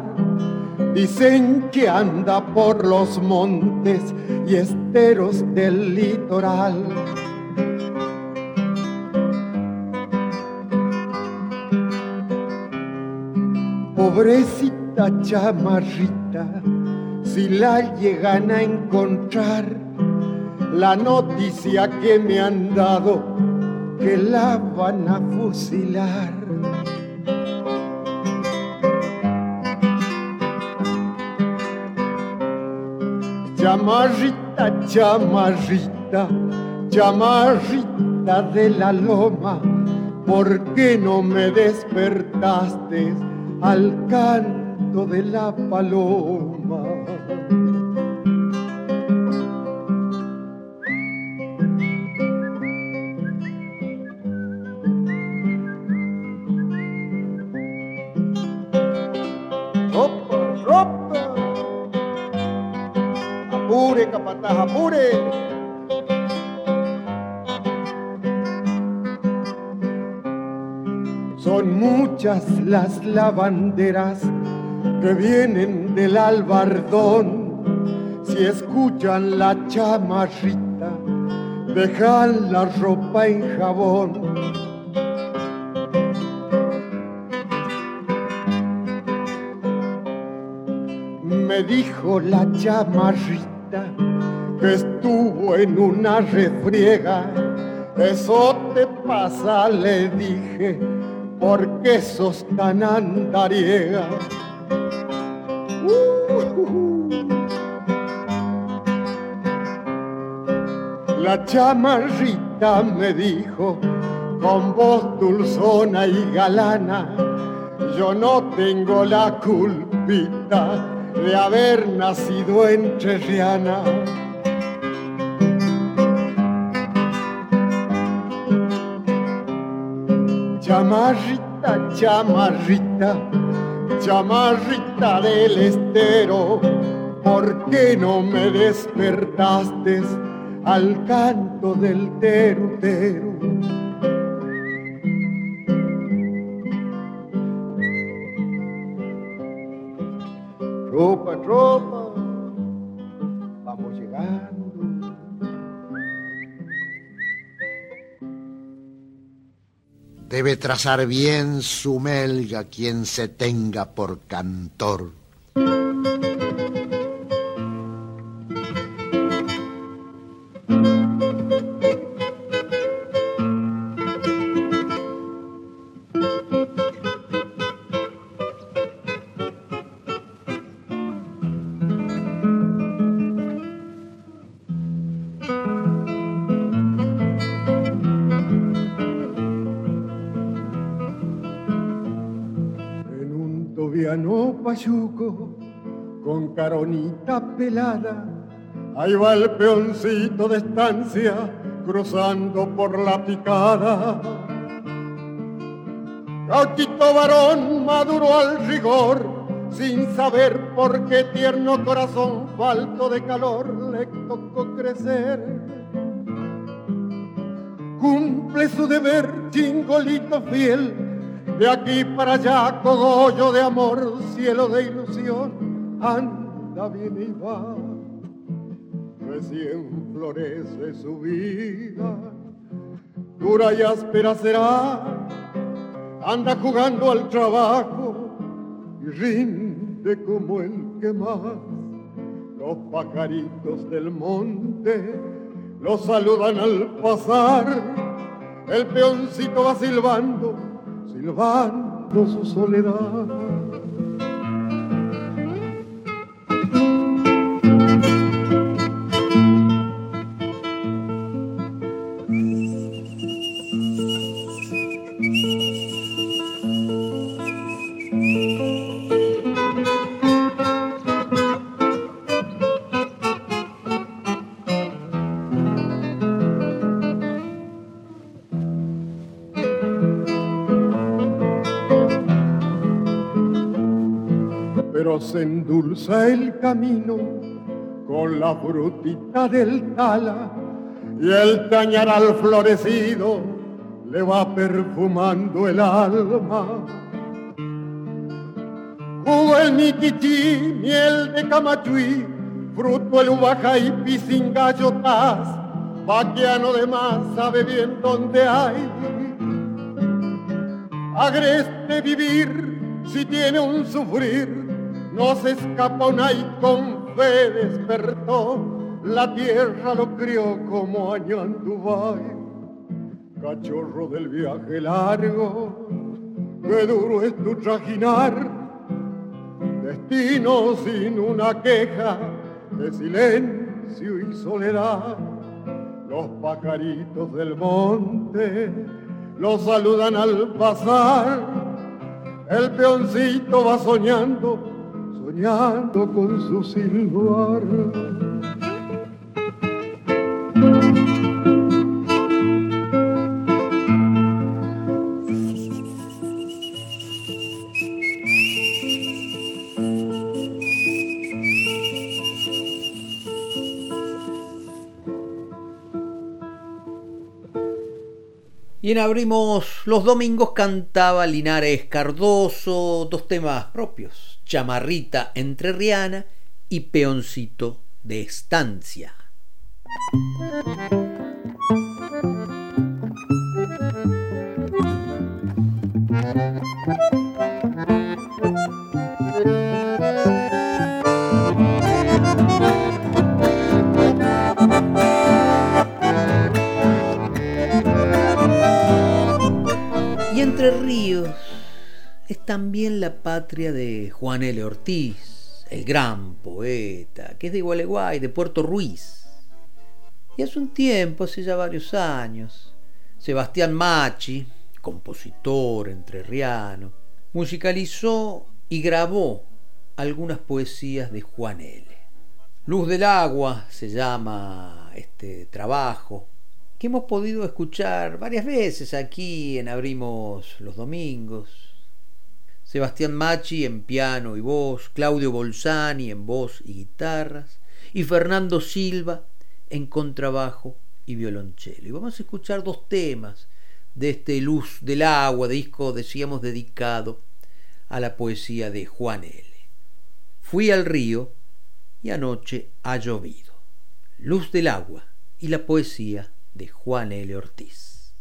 Dicen que anda por los montes y esteros del litoral. Pobrecita chamarrita, si la llegan a encontrar, la noticia que me han dado que la van a fusilar. Chamarrita, chamarrita, chamarrita de la loma, ¿por qué no me despertaste al canto de la paloma? Son muchas las lavanderas que vienen del albardón. Si escuchan la chamarrita, dejan la ropa en jabón. Me dijo la chamarrita que estuvo en una refriega. Eso te pasa, le dije, porque sos tan andariega. La chamarrita me dijo, con voz dulzona y galana, yo no tengo la culpita de haber nacido en Cheriana. Chamarrita, chamarrita, chamarrita del estero, ¿por qué no me despertaste al canto del terutero? Trazar bien su melga quien se tenga por cantor. Pelada, ahí va el peoncito de estancia cruzando por la picada. Gauchito varón maduro al rigor, sin saber por qué tierno corazón falto de calor le tocó crecer. Cumple su deber, chingolito fiel, de aquí para allá, cogollo de amor, cielo de ilusión, anda bien y va. Recién florece su vida, dura y áspera será, anda jugando al trabajo y rinde como el que más. Los pajaritos del monte lo saludan al pasar, el peoncito va silbando silbando su soledad. Se endulza el camino con la frutita del tala y el tañaral florecido le va perfumando el alma. Jugo el miquichí, miel de camachuí, fruto el ubaja y pisingallotas, vaquiano de más sabe bien dónde hay. Agreste vivir si tiene un sufrir, no se escapa un con despertó, la tierra lo crió como Dubai cachorro del viaje largo, qué duro es tu trajinar, destino sin una queja, de silencio y soledad. Los pajaritos del monte los saludan al pasar, el peoncito va soñando, soñando con su silbar. Abrimos los Domingos cantaba Linares Cardoso dos temas propios, Chamarrita Entrerriana y Peoncito de Estancia. Entre Ríos es también la patria de Juan L. Ortiz, el gran poeta, que es de Gualeguay, de Puerto Ruiz. Y hace un tiempo, hace ya varios años, Sebastián Machi, compositor entrerriano, musicalizó y grabó algunas poesías de Juan L. Luz del agua se llama este trabajo, que hemos podido escuchar varias veces aquí en Abrimos los Domingos. Sebastián Machi en piano y voz, Claudio Bolzani en voz y guitarras, y Fernando Silva en contrabajo y violonchelo. Y vamos a escuchar dos temas de este Luz del Agua, disco, decíamos, dedicado a la poesía de Juan L. Fui al río y anoche ha llovido. Luz del Agua y la poesía de Juan L. Ortiz.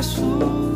abraço.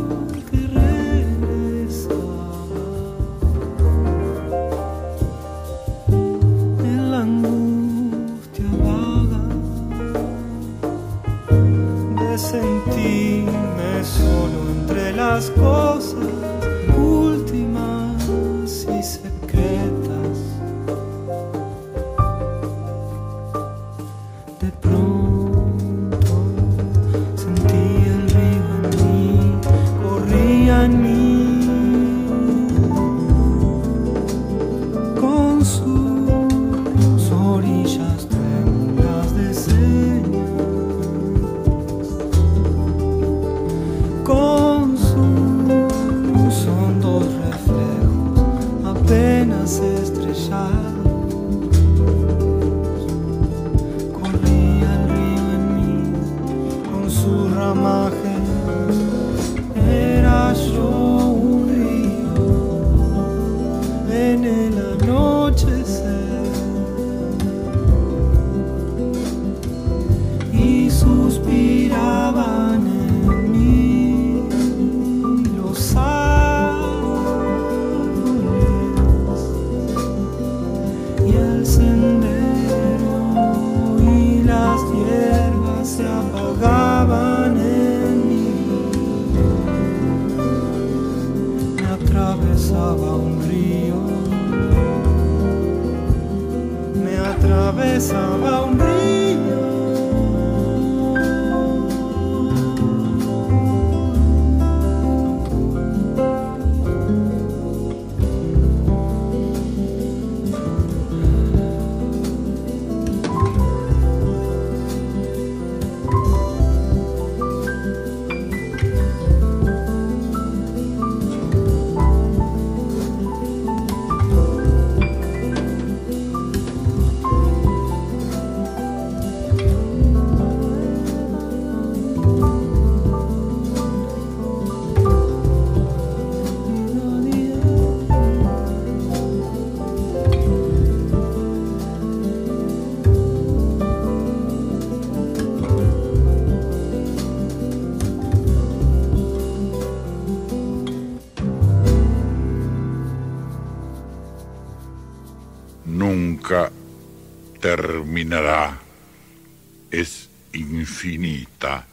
Es infinita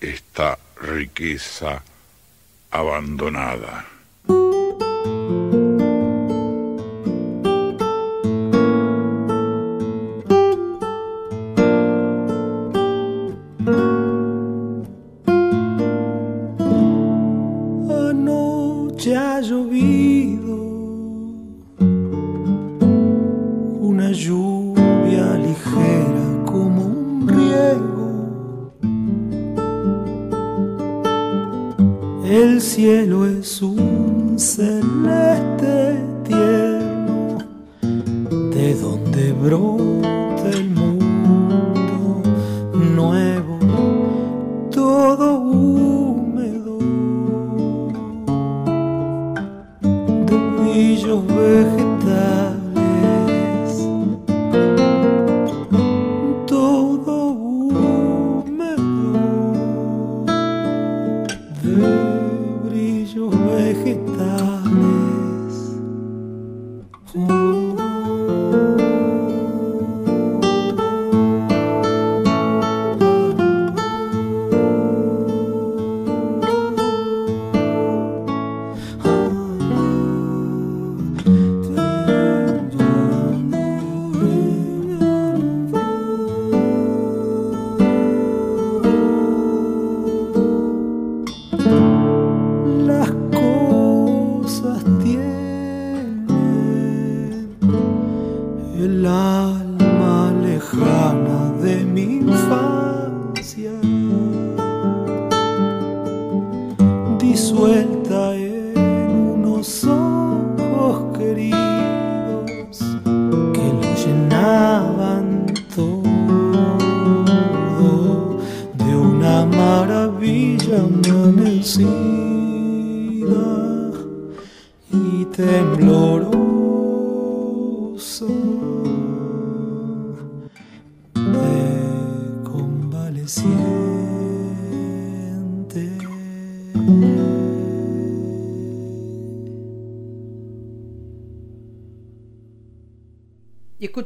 esta riqueza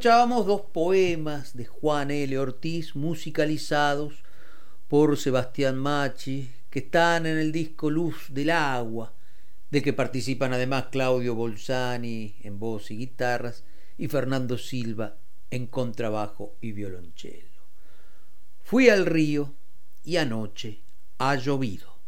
escuchábamos dos poemas de Juan L. Ortiz musicalizados por Sebastián Machi, que están en el disco Luz del Agua, del que participan además Claudio Bolzani en voz y guitarras y Fernando Silva en contrabajo y violonchelo. Fui al río y anoche ha llovido.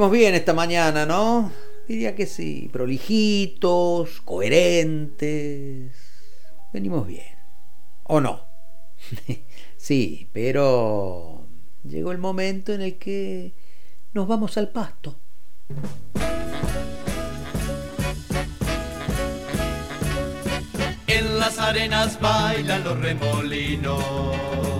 Venimos bien esta mañana, ¿no? Diría que sí, prolijitos, coherentes. Venimos bien. ¿O no? (laughs) sí, pero llegó el momento en el que nos vamos al pasto. En las arenas bailan los remolinos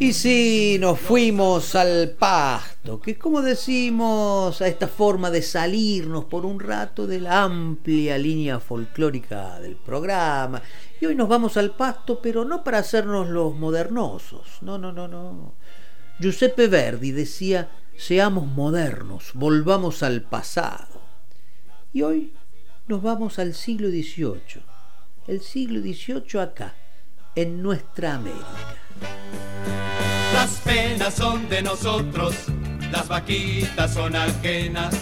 Y si nos fuimos al pasto, que como decimos a esta forma de salirnos por un rato de la amplia línea folclórica del programa. Y hoy nos vamos al pasto, pero no para hacernos los modernosos. No, no, no, no. Giuseppe Verdi decía, seamos modernos, volvamos al pasado. Y hoy nos vamos al siglo XVIII. El siglo XVIII acá, en nuestra América. Las penas son de nosotros, las vaquitas son ajenas.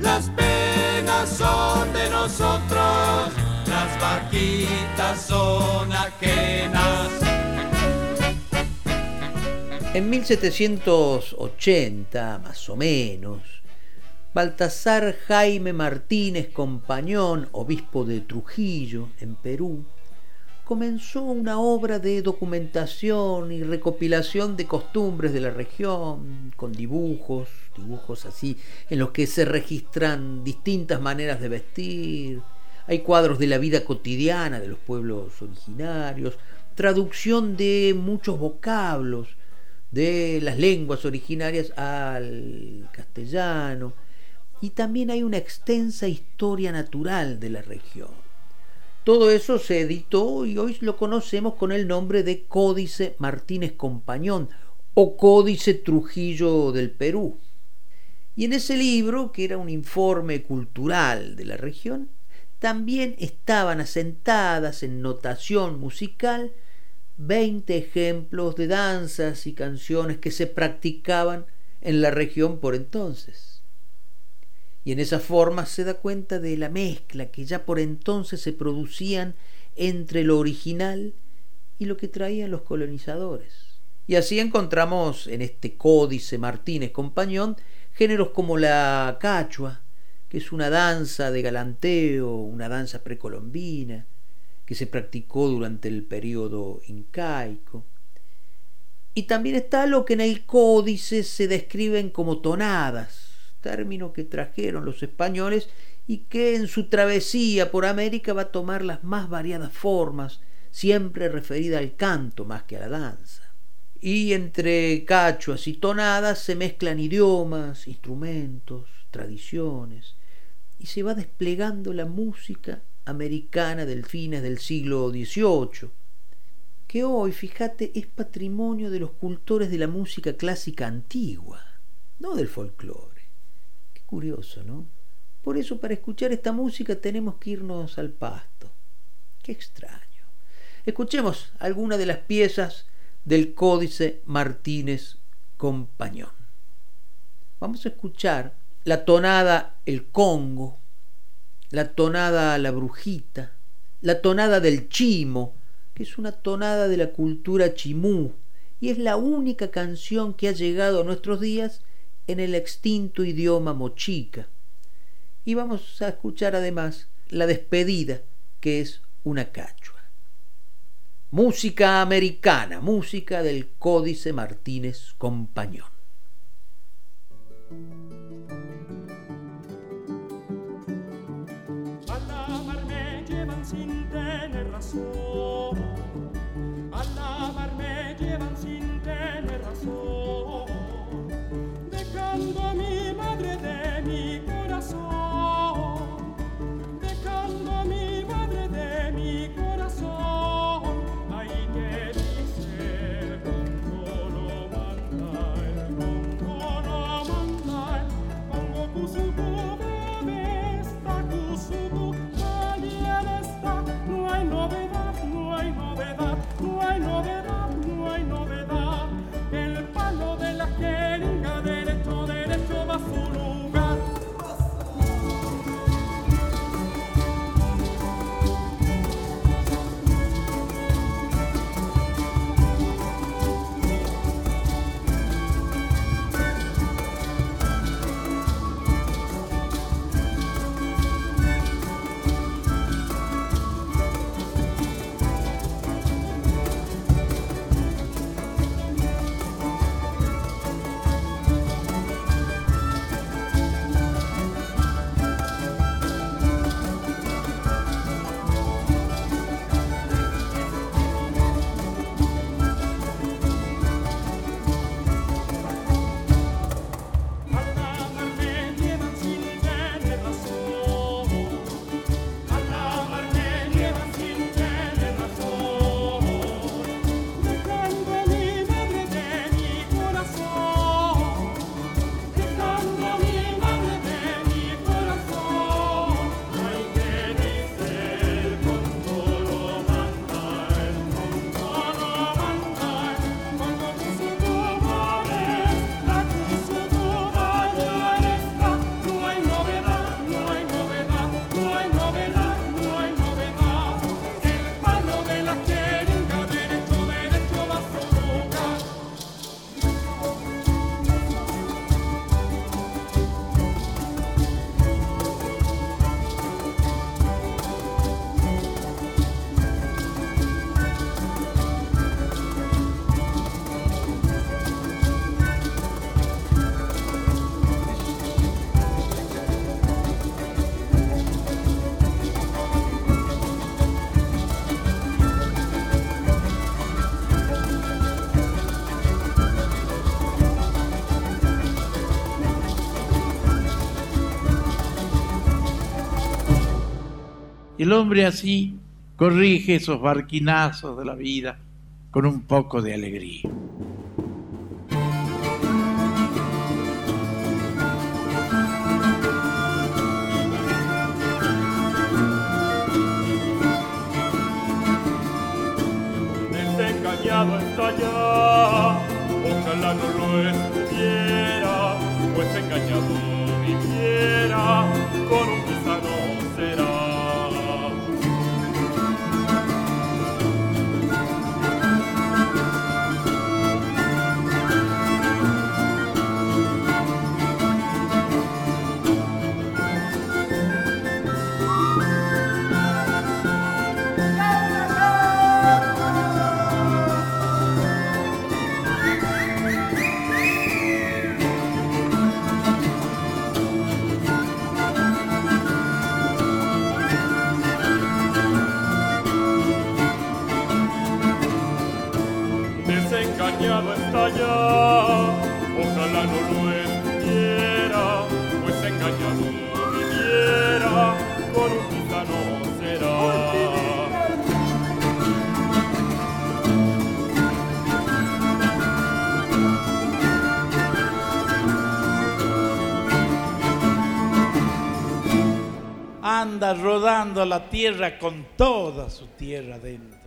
Las penas son de nosotros, las vaquitas son ajenas. En 1780, más o menos, Baltasar Jaime Martínez Compañón, obispo de Trujillo, en Perú, comenzó una obra de documentación y recopilación de costumbres de la región, con dibujos, dibujos así, en los que se registran distintas maneras de vestir, hay cuadros de la vida cotidiana de los pueblos originarios, traducción de muchos vocablos de las lenguas originarias al castellano, y también hay una extensa historia natural de la región. Todo eso se editó y hoy lo conocemos con el nombre de Códice Martínez Compañón o Códice Trujillo del Perú. Y en ese libro, que era un informe cultural de la región, también estaban asentadas en notación musical 20 ejemplos de danzas y canciones que se practicaban en la región por entonces y en esa forma se da cuenta de la mezcla que ya por entonces se producían entre lo original y lo que traían los colonizadores. Y así encontramos en este códice Martínez Compañón géneros como la cachua, que es una danza de galanteo, una danza precolombina, que se practicó durante el periodo incaico. Y también está lo que en el códice se describen como tonadas, término que trajeron los españoles y que en su travesía por América va a tomar las más variadas formas, siempre referida al canto más que a la danza. Y entre cachuas y tonadas se mezclan idiomas, instrumentos, tradiciones, y se va desplegando la música americana del fines del siglo XVIII, que hoy, fíjate, es patrimonio de los cultores de la música clásica antigua, no del folclore. Curioso, ¿no? Por eso para escuchar esta música tenemos que irnos al pasto. Qué extraño. Escuchemos algunas de las piezas del Códice Martínez Compañón. Vamos a escuchar la tonada El Congo, la tonada La Brujita, la tonada del Chimo, que es una tonada de la cultura chimú y es la única canción que ha llegado a nuestros días en el extinto idioma mochica. Y vamos a escuchar además la despedida, que es una cachua. Música americana, música del Códice Martínez Compañón. El hombre así corrige esos barquinazos de la vida con un poco de alegría. Desengañado está ya, ojalá no lo estuviera, tierra con toda su tierra dentro.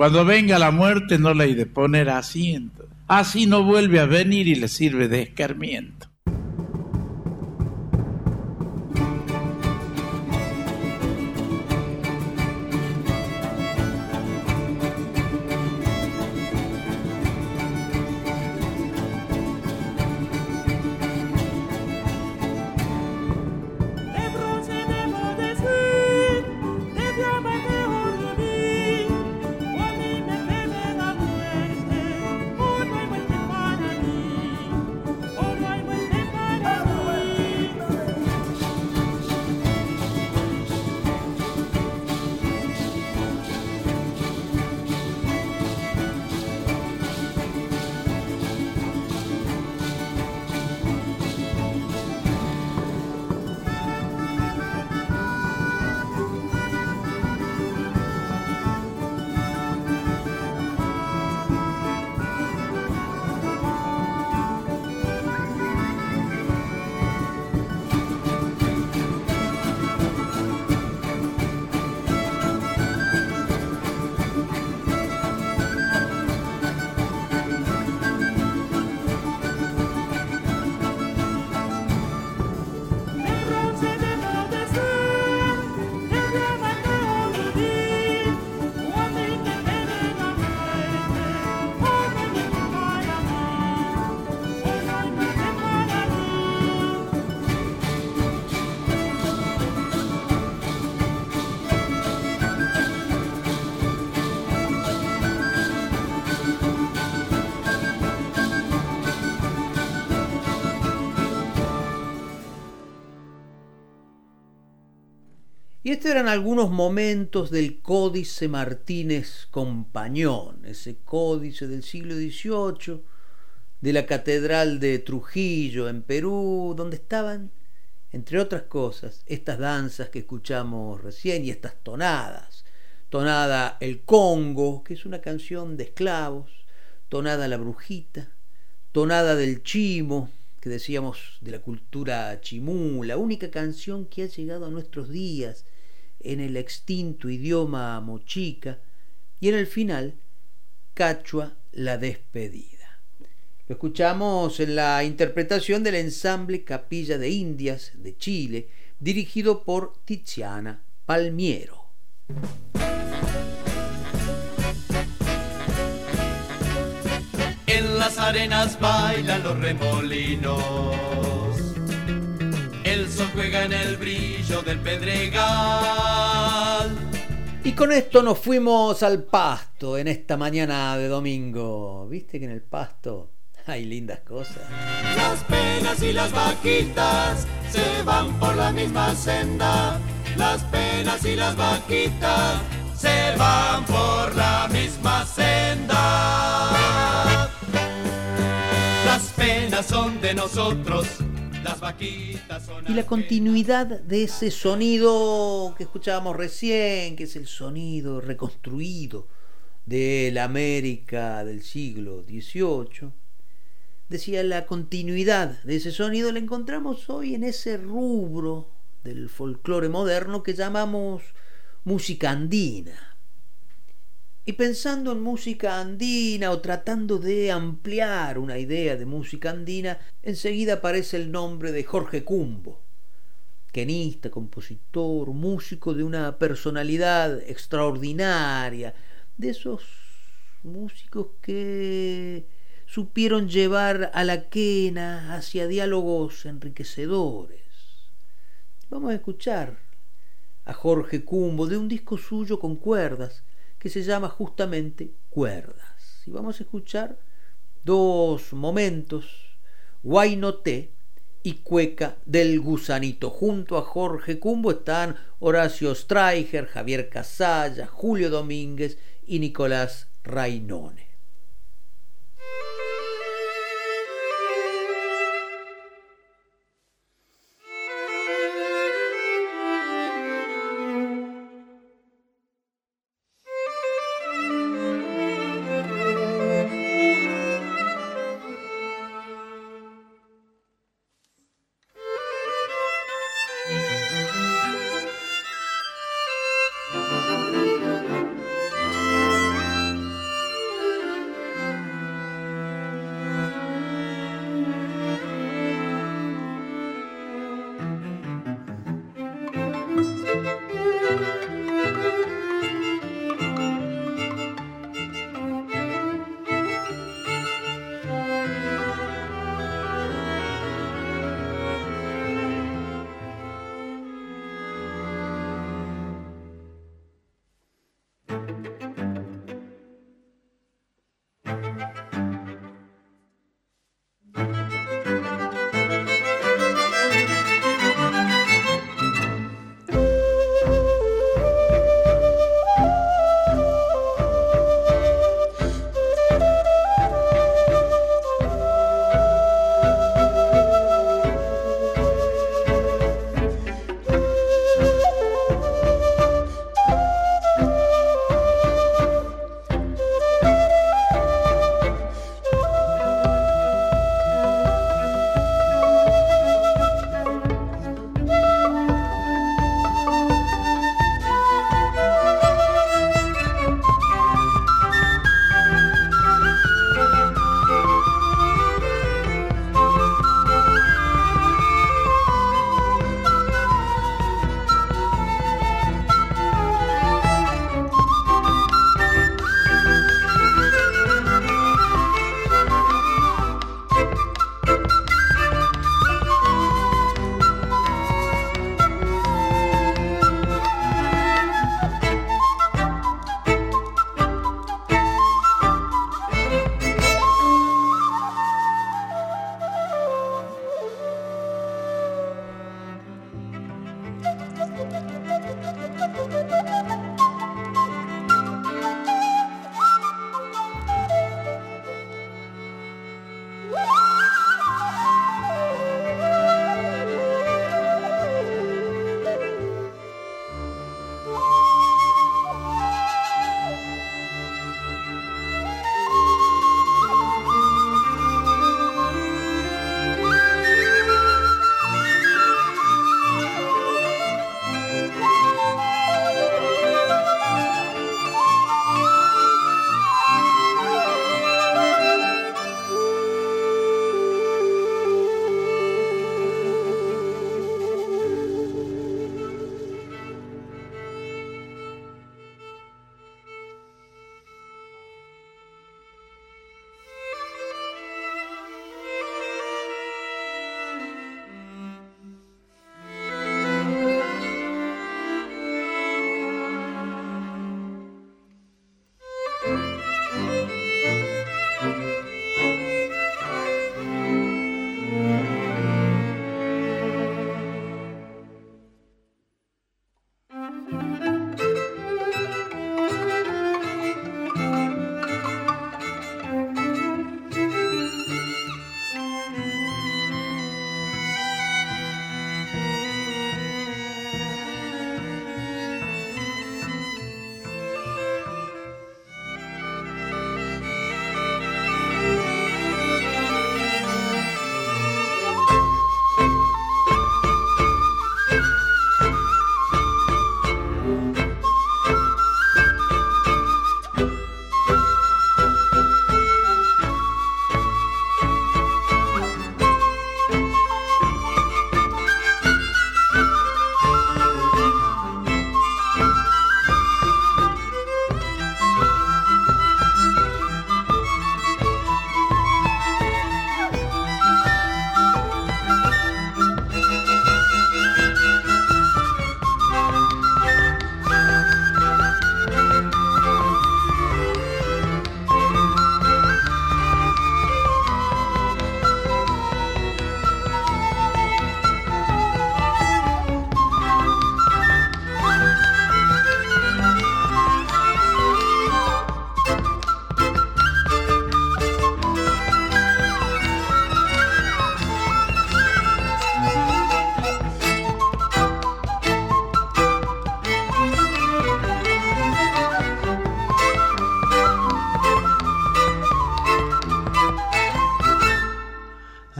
Cuando venga la muerte no le hay de poner asiento. Así no vuelve a venir y le sirve de escarmiento. Y estos eran algunos momentos del Códice Martínez Compañón, ese códice del siglo XVIII de la Catedral de Trujillo en Perú, donde estaban, entre otras cosas, estas danzas que escuchamos recién y estas tonadas. Tonada El Congo, que es una canción de esclavos, tonada La Brujita, tonada del Chimo, que decíamos de la cultura chimú, la única canción que ha llegado a nuestros días en el extinto idioma mochica, y en el final, Cachua la despedida. Lo escuchamos en la interpretación del ensamble Capilla de Indias de Chile, dirigido por Tiziana Palmiero. En las arenas bailan los remolinos. Sol juega en el brillo del pedregal. Y con esto nos fuimos al pasto en esta mañana de domingo. ¿Viste que en el pasto hay lindas cosas? Las penas y las vaquitas se van por la misma senda. Las penas y las vaquitas se van por la misma senda. Las penas son de nosotros, las vaquitas son Y la continuidad de ese sonido que escuchábamos recién, que es el sonido reconstruido de la América del siglo XVIII, decía la continuidad de ese sonido la encontramos hoy en ese rubro del folclore moderno que llamamos música andina. Y pensando en música andina o tratando de ampliar una idea de música andina, enseguida aparece el nombre de Jorge Cumbo, quenista, compositor, músico de una personalidad extraordinaria, de esos músicos que supieron llevar a la quena hacia diálogos enriquecedores. Vamos a escuchar a Jorge Cumbo de un disco suyo con cuerdas que se llama justamente Cuerdas. Y vamos a escuchar dos momentos, Guainoté y Cueca del Gusanito. Junto a Jorge Cumbo están Horacio Streicher, Javier Casalla, Julio Domínguez y Nicolás Rainone.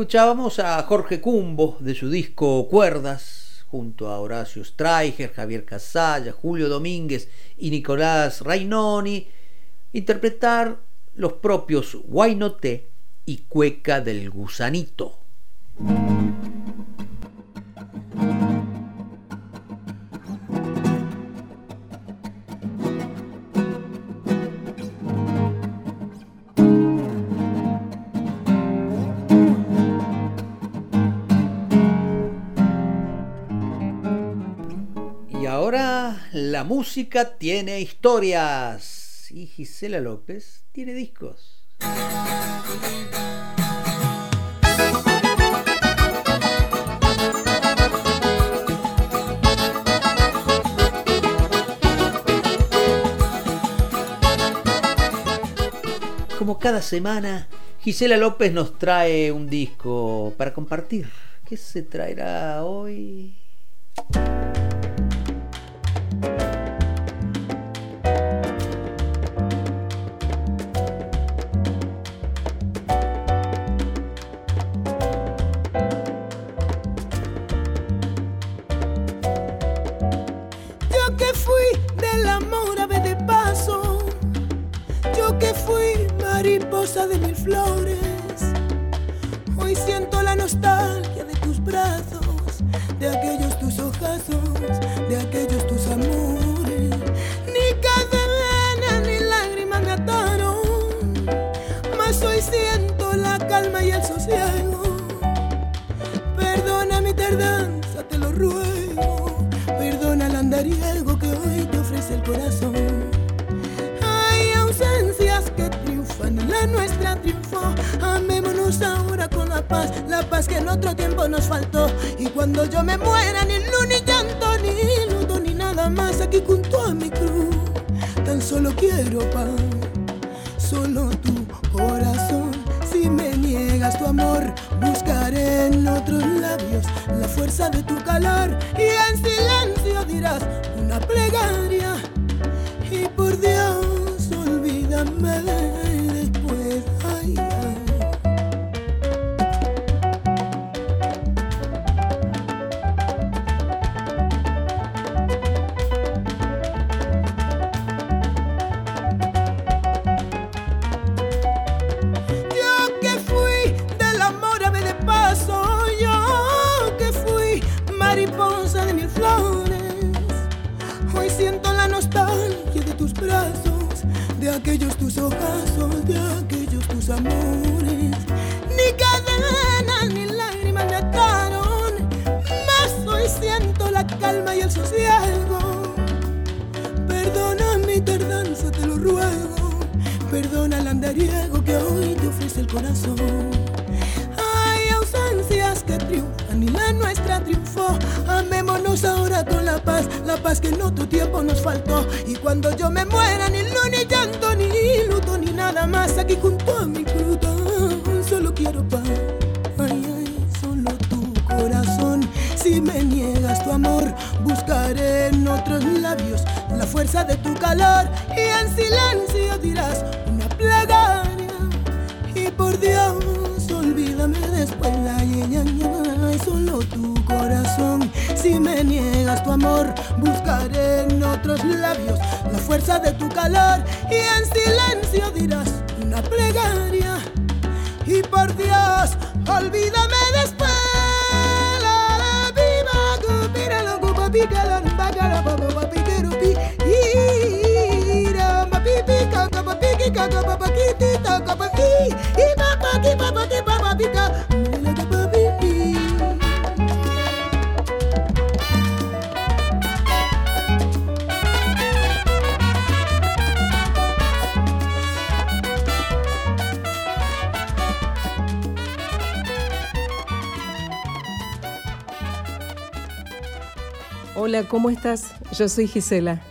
Escuchábamos a Jorge Cumbo de su disco Cuerdas, junto a Horacio Streicher, Javier Casalla, Julio Domínguez y Nicolás Rainoni, interpretar los propios Guainote y Cueca del Gusanito. Música tiene historias y Gisela López tiene discos. Como cada semana, Gisela López nos trae un disco para compartir. ¿Qué se traerá hoy? blow. La paz que en otro tiempo nos faltó. Y cuando yo me muera, ni luz, ni llanto, ni luto, ni nada más aquí junto a mi cruz. Tan solo quiero paz, solo tu corazón. Si me niegas tu amor, buscaré en otros labios la fuerza de tu calor y en silencio dirás una plegaria. Andariego que hoy te ofrece el corazón. Hay ausencias que triunfan y la nuestra triunfó. Amémonos ahora con la paz, la paz que en otro tiempo nos faltó. Y cuando yo me muera, ni luz, ni llanto, ni luto, ni nada más, aquí junto a mi fruta, solo quiero paz. Ay, ay, solo tu corazón. Si me niegas tu amor, buscaré en otros labios la fuerza de tu calor y en silencio dirás una plegaria. Tu amor, buscaré en otros labios la fuerza de tu calor y en silencio dirás una plegaria. Y por Dios, olvídame después. Hola, ¿cómo estás? Yo soy Gisela.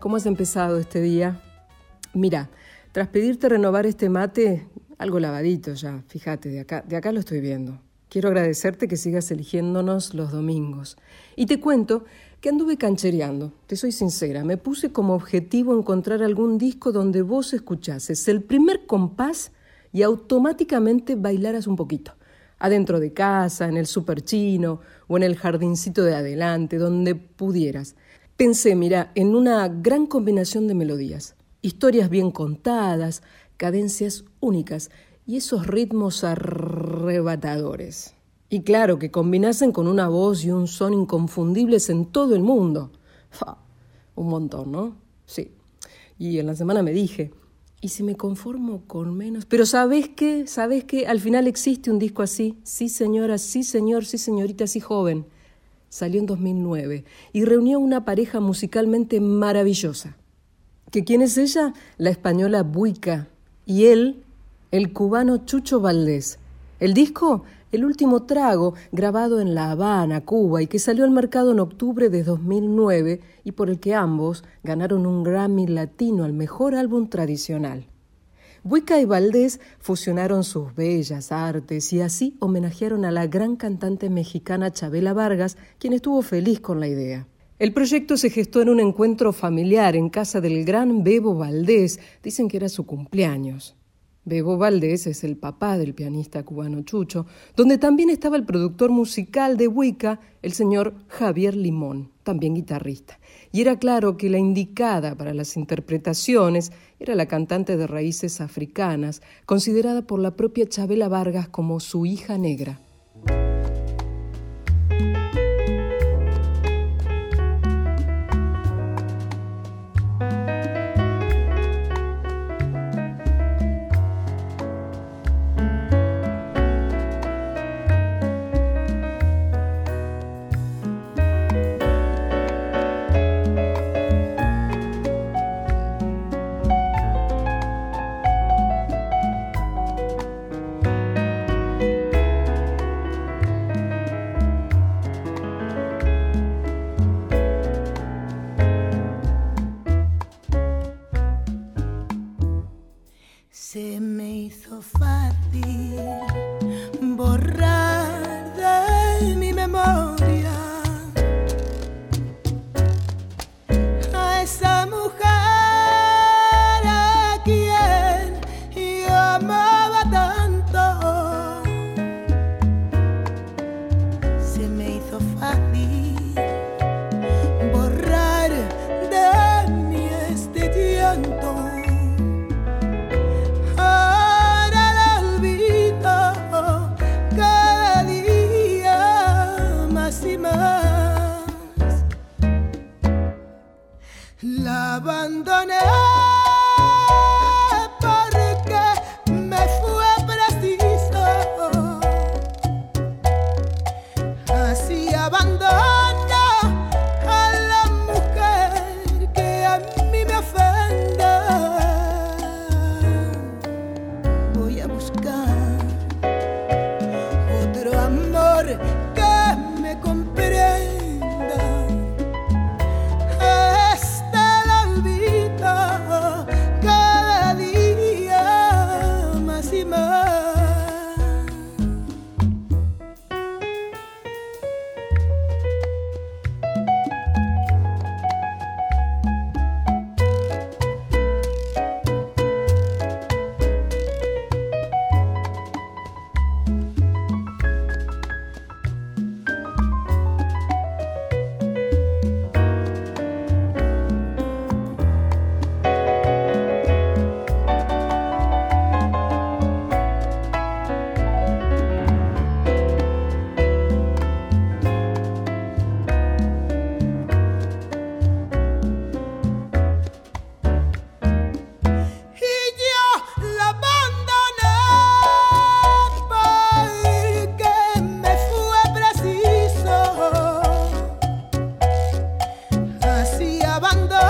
¿Cómo has empezado este día? Mira, tras pedirte renovar este mate, algo lavadito ya, fíjate, de acá, de acá lo estoy viendo. Quiero agradecerte que sigas eligiéndonos los domingos. Y te cuento que anduve canchereando, te soy sincera, me puse como objetivo encontrar algún disco donde vos escuchases el primer compás y automáticamente bailaras un poquito. Adentro de casa, en el super chino o en el jardincito de adelante, donde pudieras. Pensé, mira, en una gran combinación de melodías, historias bien contadas, cadencias únicas y esos ritmos arrebatadores. Y claro, que combinasen con una voz y un son inconfundibles en todo el mundo. Un montón, ¿no? Sí. Y en la semana me dije, ¿y si me conformo con menos? Pero ¿sabes qué? ¿Sabes qué? Al final existe un disco así. Sí, señora, sí, señor, sí, señorita, sí, joven. Salió en 2009 y reunió una pareja musicalmente maravillosa. ¿Que quién es ella? La española Buica. Y él, el cubano Chucho Valdés. El disco, El último trago, grabado en La Habana, Cuba, y que salió al mercado en octubre de 2009 y por el que ambos ganaron un Grammy latino al mejor álbum tradicional. Buica y Valdés fusionaron sus bellas artes y así homenajearon a la gran cantante mexicana Chabela Vargas, quien estuvo feliz con la idea. El proyecto se gestó en un encuentro familiar en casa del gran Bebo Valdés, dicen que era su cumpleaños. Bebo Valdés es el papá del pianista cubano Chucho, donde también estaba el productor musical de Wicca, el señor Javier Limón, también guitarrista. Y era claro que la indicada para las interpretaciones era la cantante de raíces africanas, considerada por la propia Chabela Vargas como su hija negra. Así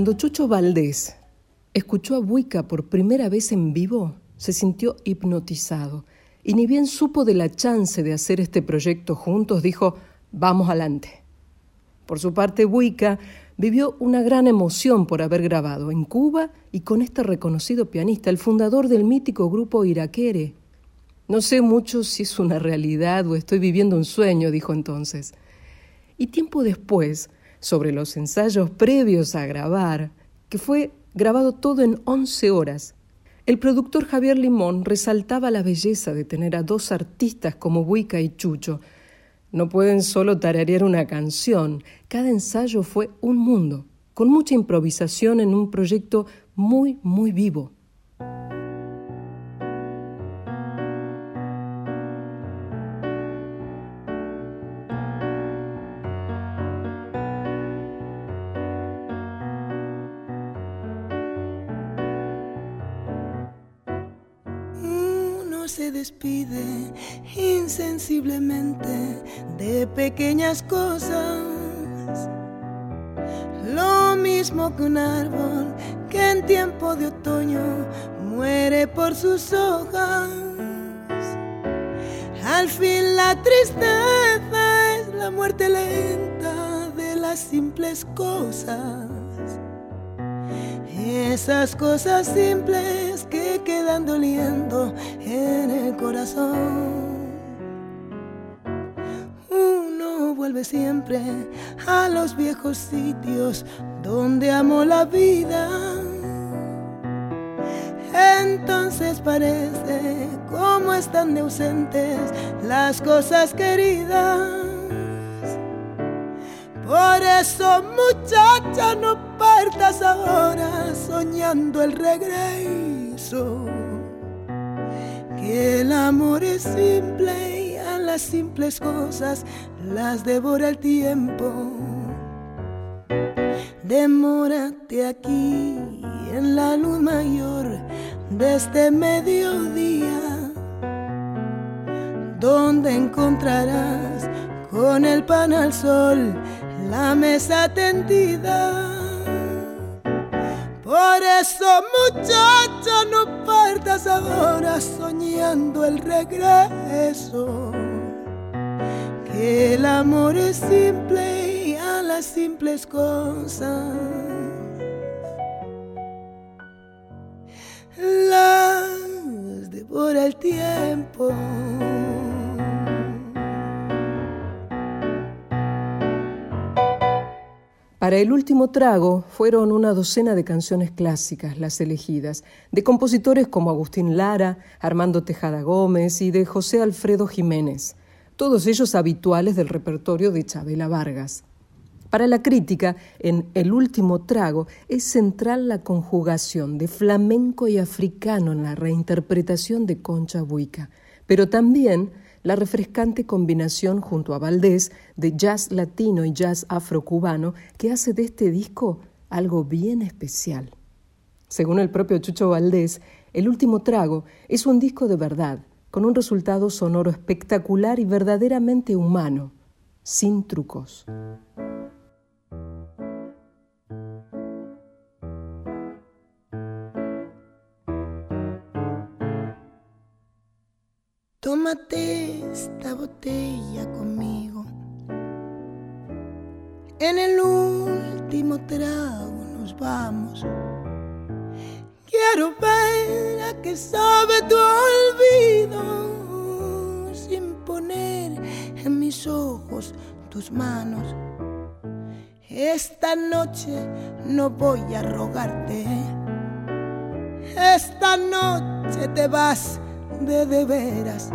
Cuando Chucho Valdés escuchó a Buica por primera vez en vivo, se sintió hipnotizado y ni bien supo de la chance de hacer este proyecto juntos, dijo, vamos adelante. Por su parte, Buica vivió una gran emoción por haber grabado en Cuba y con este reconocido pianista, el fundador del mítico grupo Iraquere. No sé mucho si es una realidad o estoy viviendo un sueño, dijo entonces. Y tiempo después, sobre los ensayos previos a grabar, que fue grabado todo en 11 horas. El productor Javier Limón resaltaba la belleza de tener a dos artistas como Buica y Chucho. No pueden solo tararear una canción, cada ensayo fue un mundo, con mucha improvisación en un proyecto muy, muy vivo. Despide insensiblemente de pequeñas cosas. Lo mismo que un árbol que en tiempo de otoño muere por sus hojas. Al fin la tristeza es la muerte lenta de las simples cosas. Esas cosas simples que quedan doliendo en el corazón. Uno vuelve siempre a los viejos sitios donde amó la vida. Entonces parece como están de ausentes las cosas queridas. Por eso, muchacha, no partas ahora soñando el regreso. Que el amor es simple y a las simples cosas las devora el tiempo. Demórate aquí en la luz mayor de este mediodía, donde encontrarás con el pan al sol la mesa tendida. Por eso, muchacha, no partas ahora soñando el regreso. Que el amor es simple y a las simples cosas las devora el tiempo. Para el último trago fueron una docena de canciones clásicas las elegidas, de compositores como Agustín Lara, Armando Tejada Gómez y de José Alfredo Jiménez, todos ellos habituales del repertorio de Chabela Vargas. Para la crítica, en El último trago es central la conjugación de flamenco y africano en la reinterpretación de Concha Buica, pero también la refrescante combinación junto a Valdés de jazz latino y jazz afrocubano que hace de este disco algo bien especial. Según el propio Chucho Valdés, El último trago es un disco de verdad, con un resultado sonoro espectacular y verdaderamente humano, sin trucos. Tómate esta botella conmigo. En el último trago nos vamos. Quiero ver a qué sabe tu olvido sin poner en mis ojos tus manos. Esta noche no voy a rogarte. Esta noche te vas de de veras.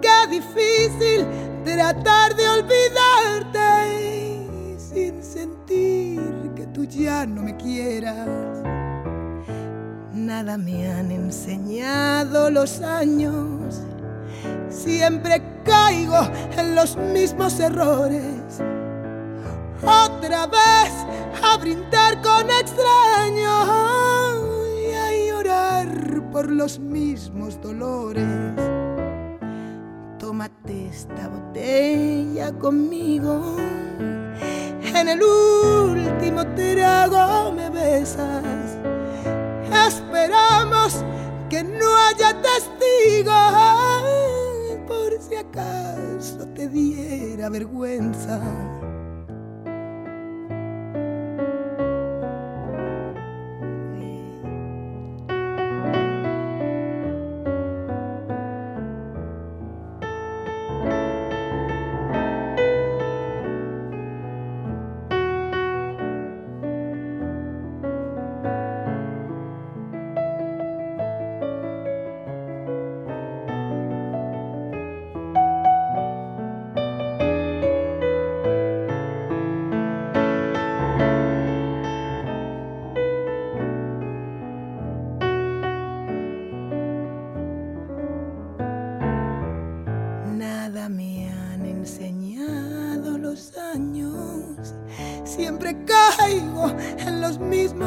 Qué difícil tratar de olvidarte sin sentir que tú ya no me quieras. Nada me han enseñado los años. Siempre caigo en los mismos errores. Otra vez a brindar con extraños y a llorar por los mismos dolores. Tómate esta botella conmigo. En el último trago me besas. Esperamos que no haya testigos por si acaso te diera vergüenza.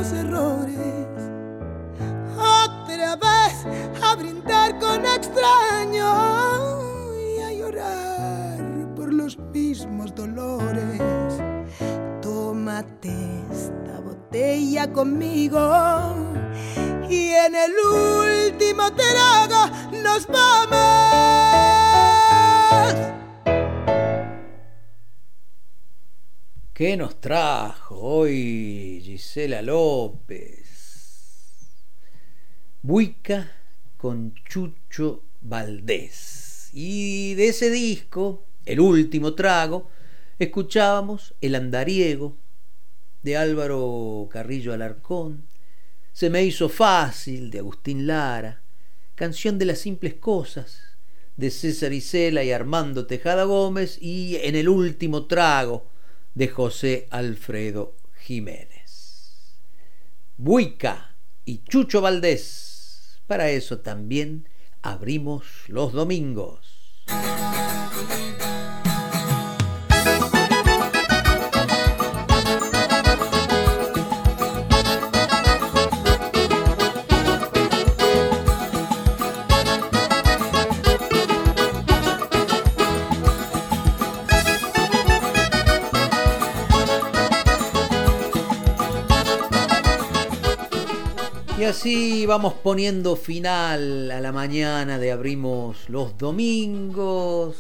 Errores. Otra vez a brindar con extraños y a llorar por los mismos dolores. Tómate esta botella conmigo y en el último trago nos vamos. ¿Qué nos trajo hoy Gisela López? Buica con Chucho Valdés. Y de ese disco, el último trago, escuchábamos El Andariego de Álvaro Carrillo Alarcón, Se me hizo fácil de Agustín Lara, Canción de las simples cosas de César Isela y Armando Tejada Gómez y En el último trago de José Alfredo Jiménez. Buica y Chucho Valdés. Para eso también abrimos los domingos. Así vamos poniendo final a la mañana de Abrimos los Domingos.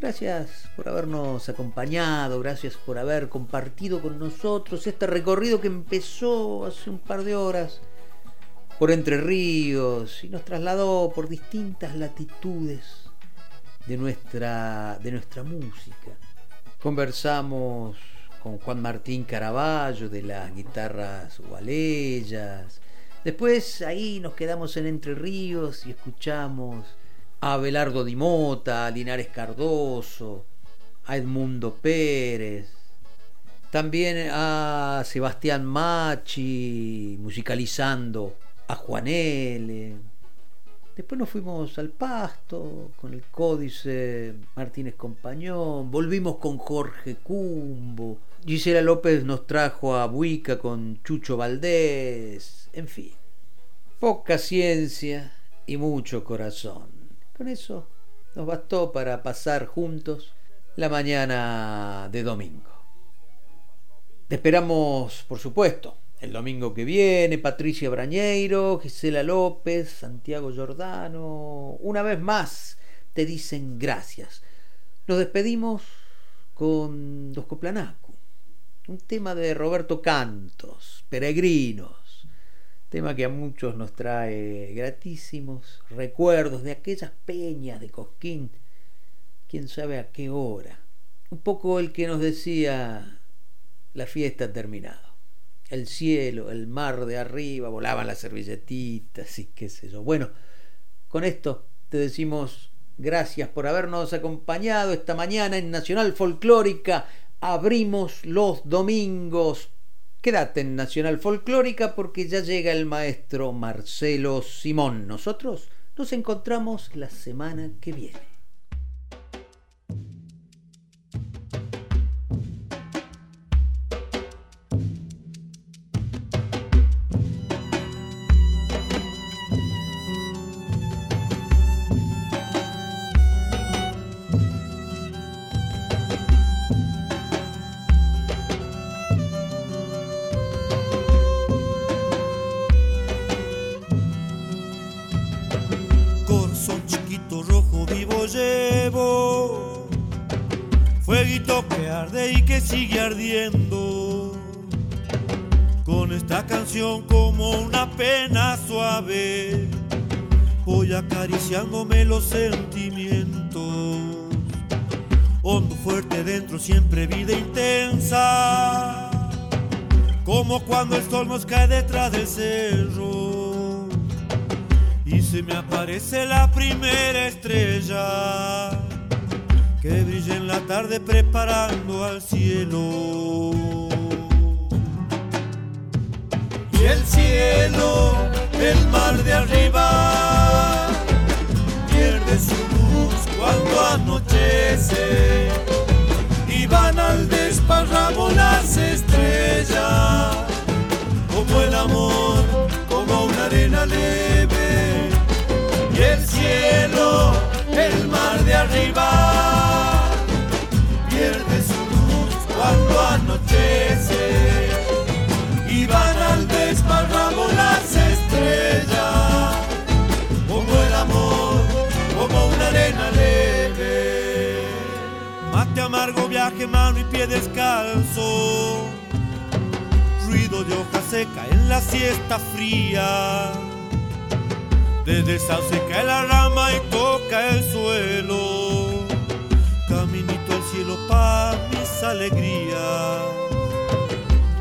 Gracias por habernos acompañado, gracias por haber compartido con nosotros este recorrido que empezó hace un par de horas por Entre Ríos y nos trasladó por distintas latitudes de nuestra, de nuestra música. Conversamos con Juan Martín Caraballo de las guitarras gualeyas. Después ahí nos quedamos en Entre Ríos y escuchamos a Abelardo Di Mota, a Linares Cardoso, a Edmundo Pérez, también a Sebastián Machi musicalizando a Juan L. Después nos fuimos al pasto con el códice Martínez Compañón, volvimos con Jorge Cumbo, Gisela López nos trajo a Buica con Chucho Valdés, en fin, poca ciencia y mucho corazón. Con eso nos bastó para pasar juntos la mañana de domingo. Te esperamos, por supuesto, el domingo que viene, Patricia Brañeiro, Gisela López, Santiago Giordano, una vez más te dicen gracias. Nos despedimos con Dos Coplanacu, un tema de Roberto Cantos, Peregrinos, tema que a muchos nos trae gratísimos recuerdos de aquellas peñas de Cosquín, quién sabe a qué hora. Un poco el que nos decía, la fiesta ha terminado el cielo, el mar de arriba, volaban las servilletitas y qué sé yo. Bueno, con esto te decimos gracias por habernos acompañado esta mañana en Nacional Folclórica. Abrimos los domingos. Quédate en Nacional Folclórica porque ya llega el maestro Marcelo Simón. Nosotros nos encontramos la semana que viene. Y que sigue ardiendo. Con esta canción como una pena suave, voy acariciándome los sentimientos. Hondo, fuerte dentro, siempre vida intensa, como cuando el sol nos cae detrás del cerro y se me aparece la primera estrella que brilla en la tarde preparando al cielo. Y el cielo, el mar de arriba, pierde su luz cuando anochece y van al desparramo las estrellas, como el amor, como una arena leve, y el cielo, el mar de arriba, pierde su luz cuando anochece y van al desparramo las estrellas, como el amor, como una arena leve. Mate amargo, viaje, mano y pie descalzo. Ruido de hoja seca en la siesta fría. Desde sauce cae la rama y toca el suelo. Caminito al cielo para mis alegrías.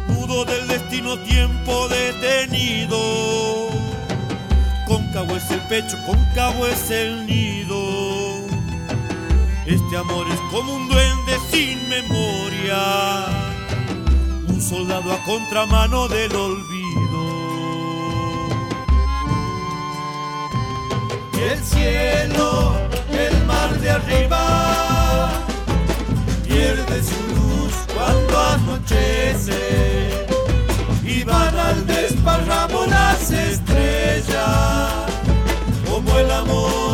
Nudo del destino, tiempo detenido. Cóncavo es el pecho, cóncavo es el nido. Este amor es como un duende sin memoria, un soldado a contramano del olvido. y el cielo, el mar de arriba, pierde su luz cuando anochece y van al desparramo las estrellas como el amor.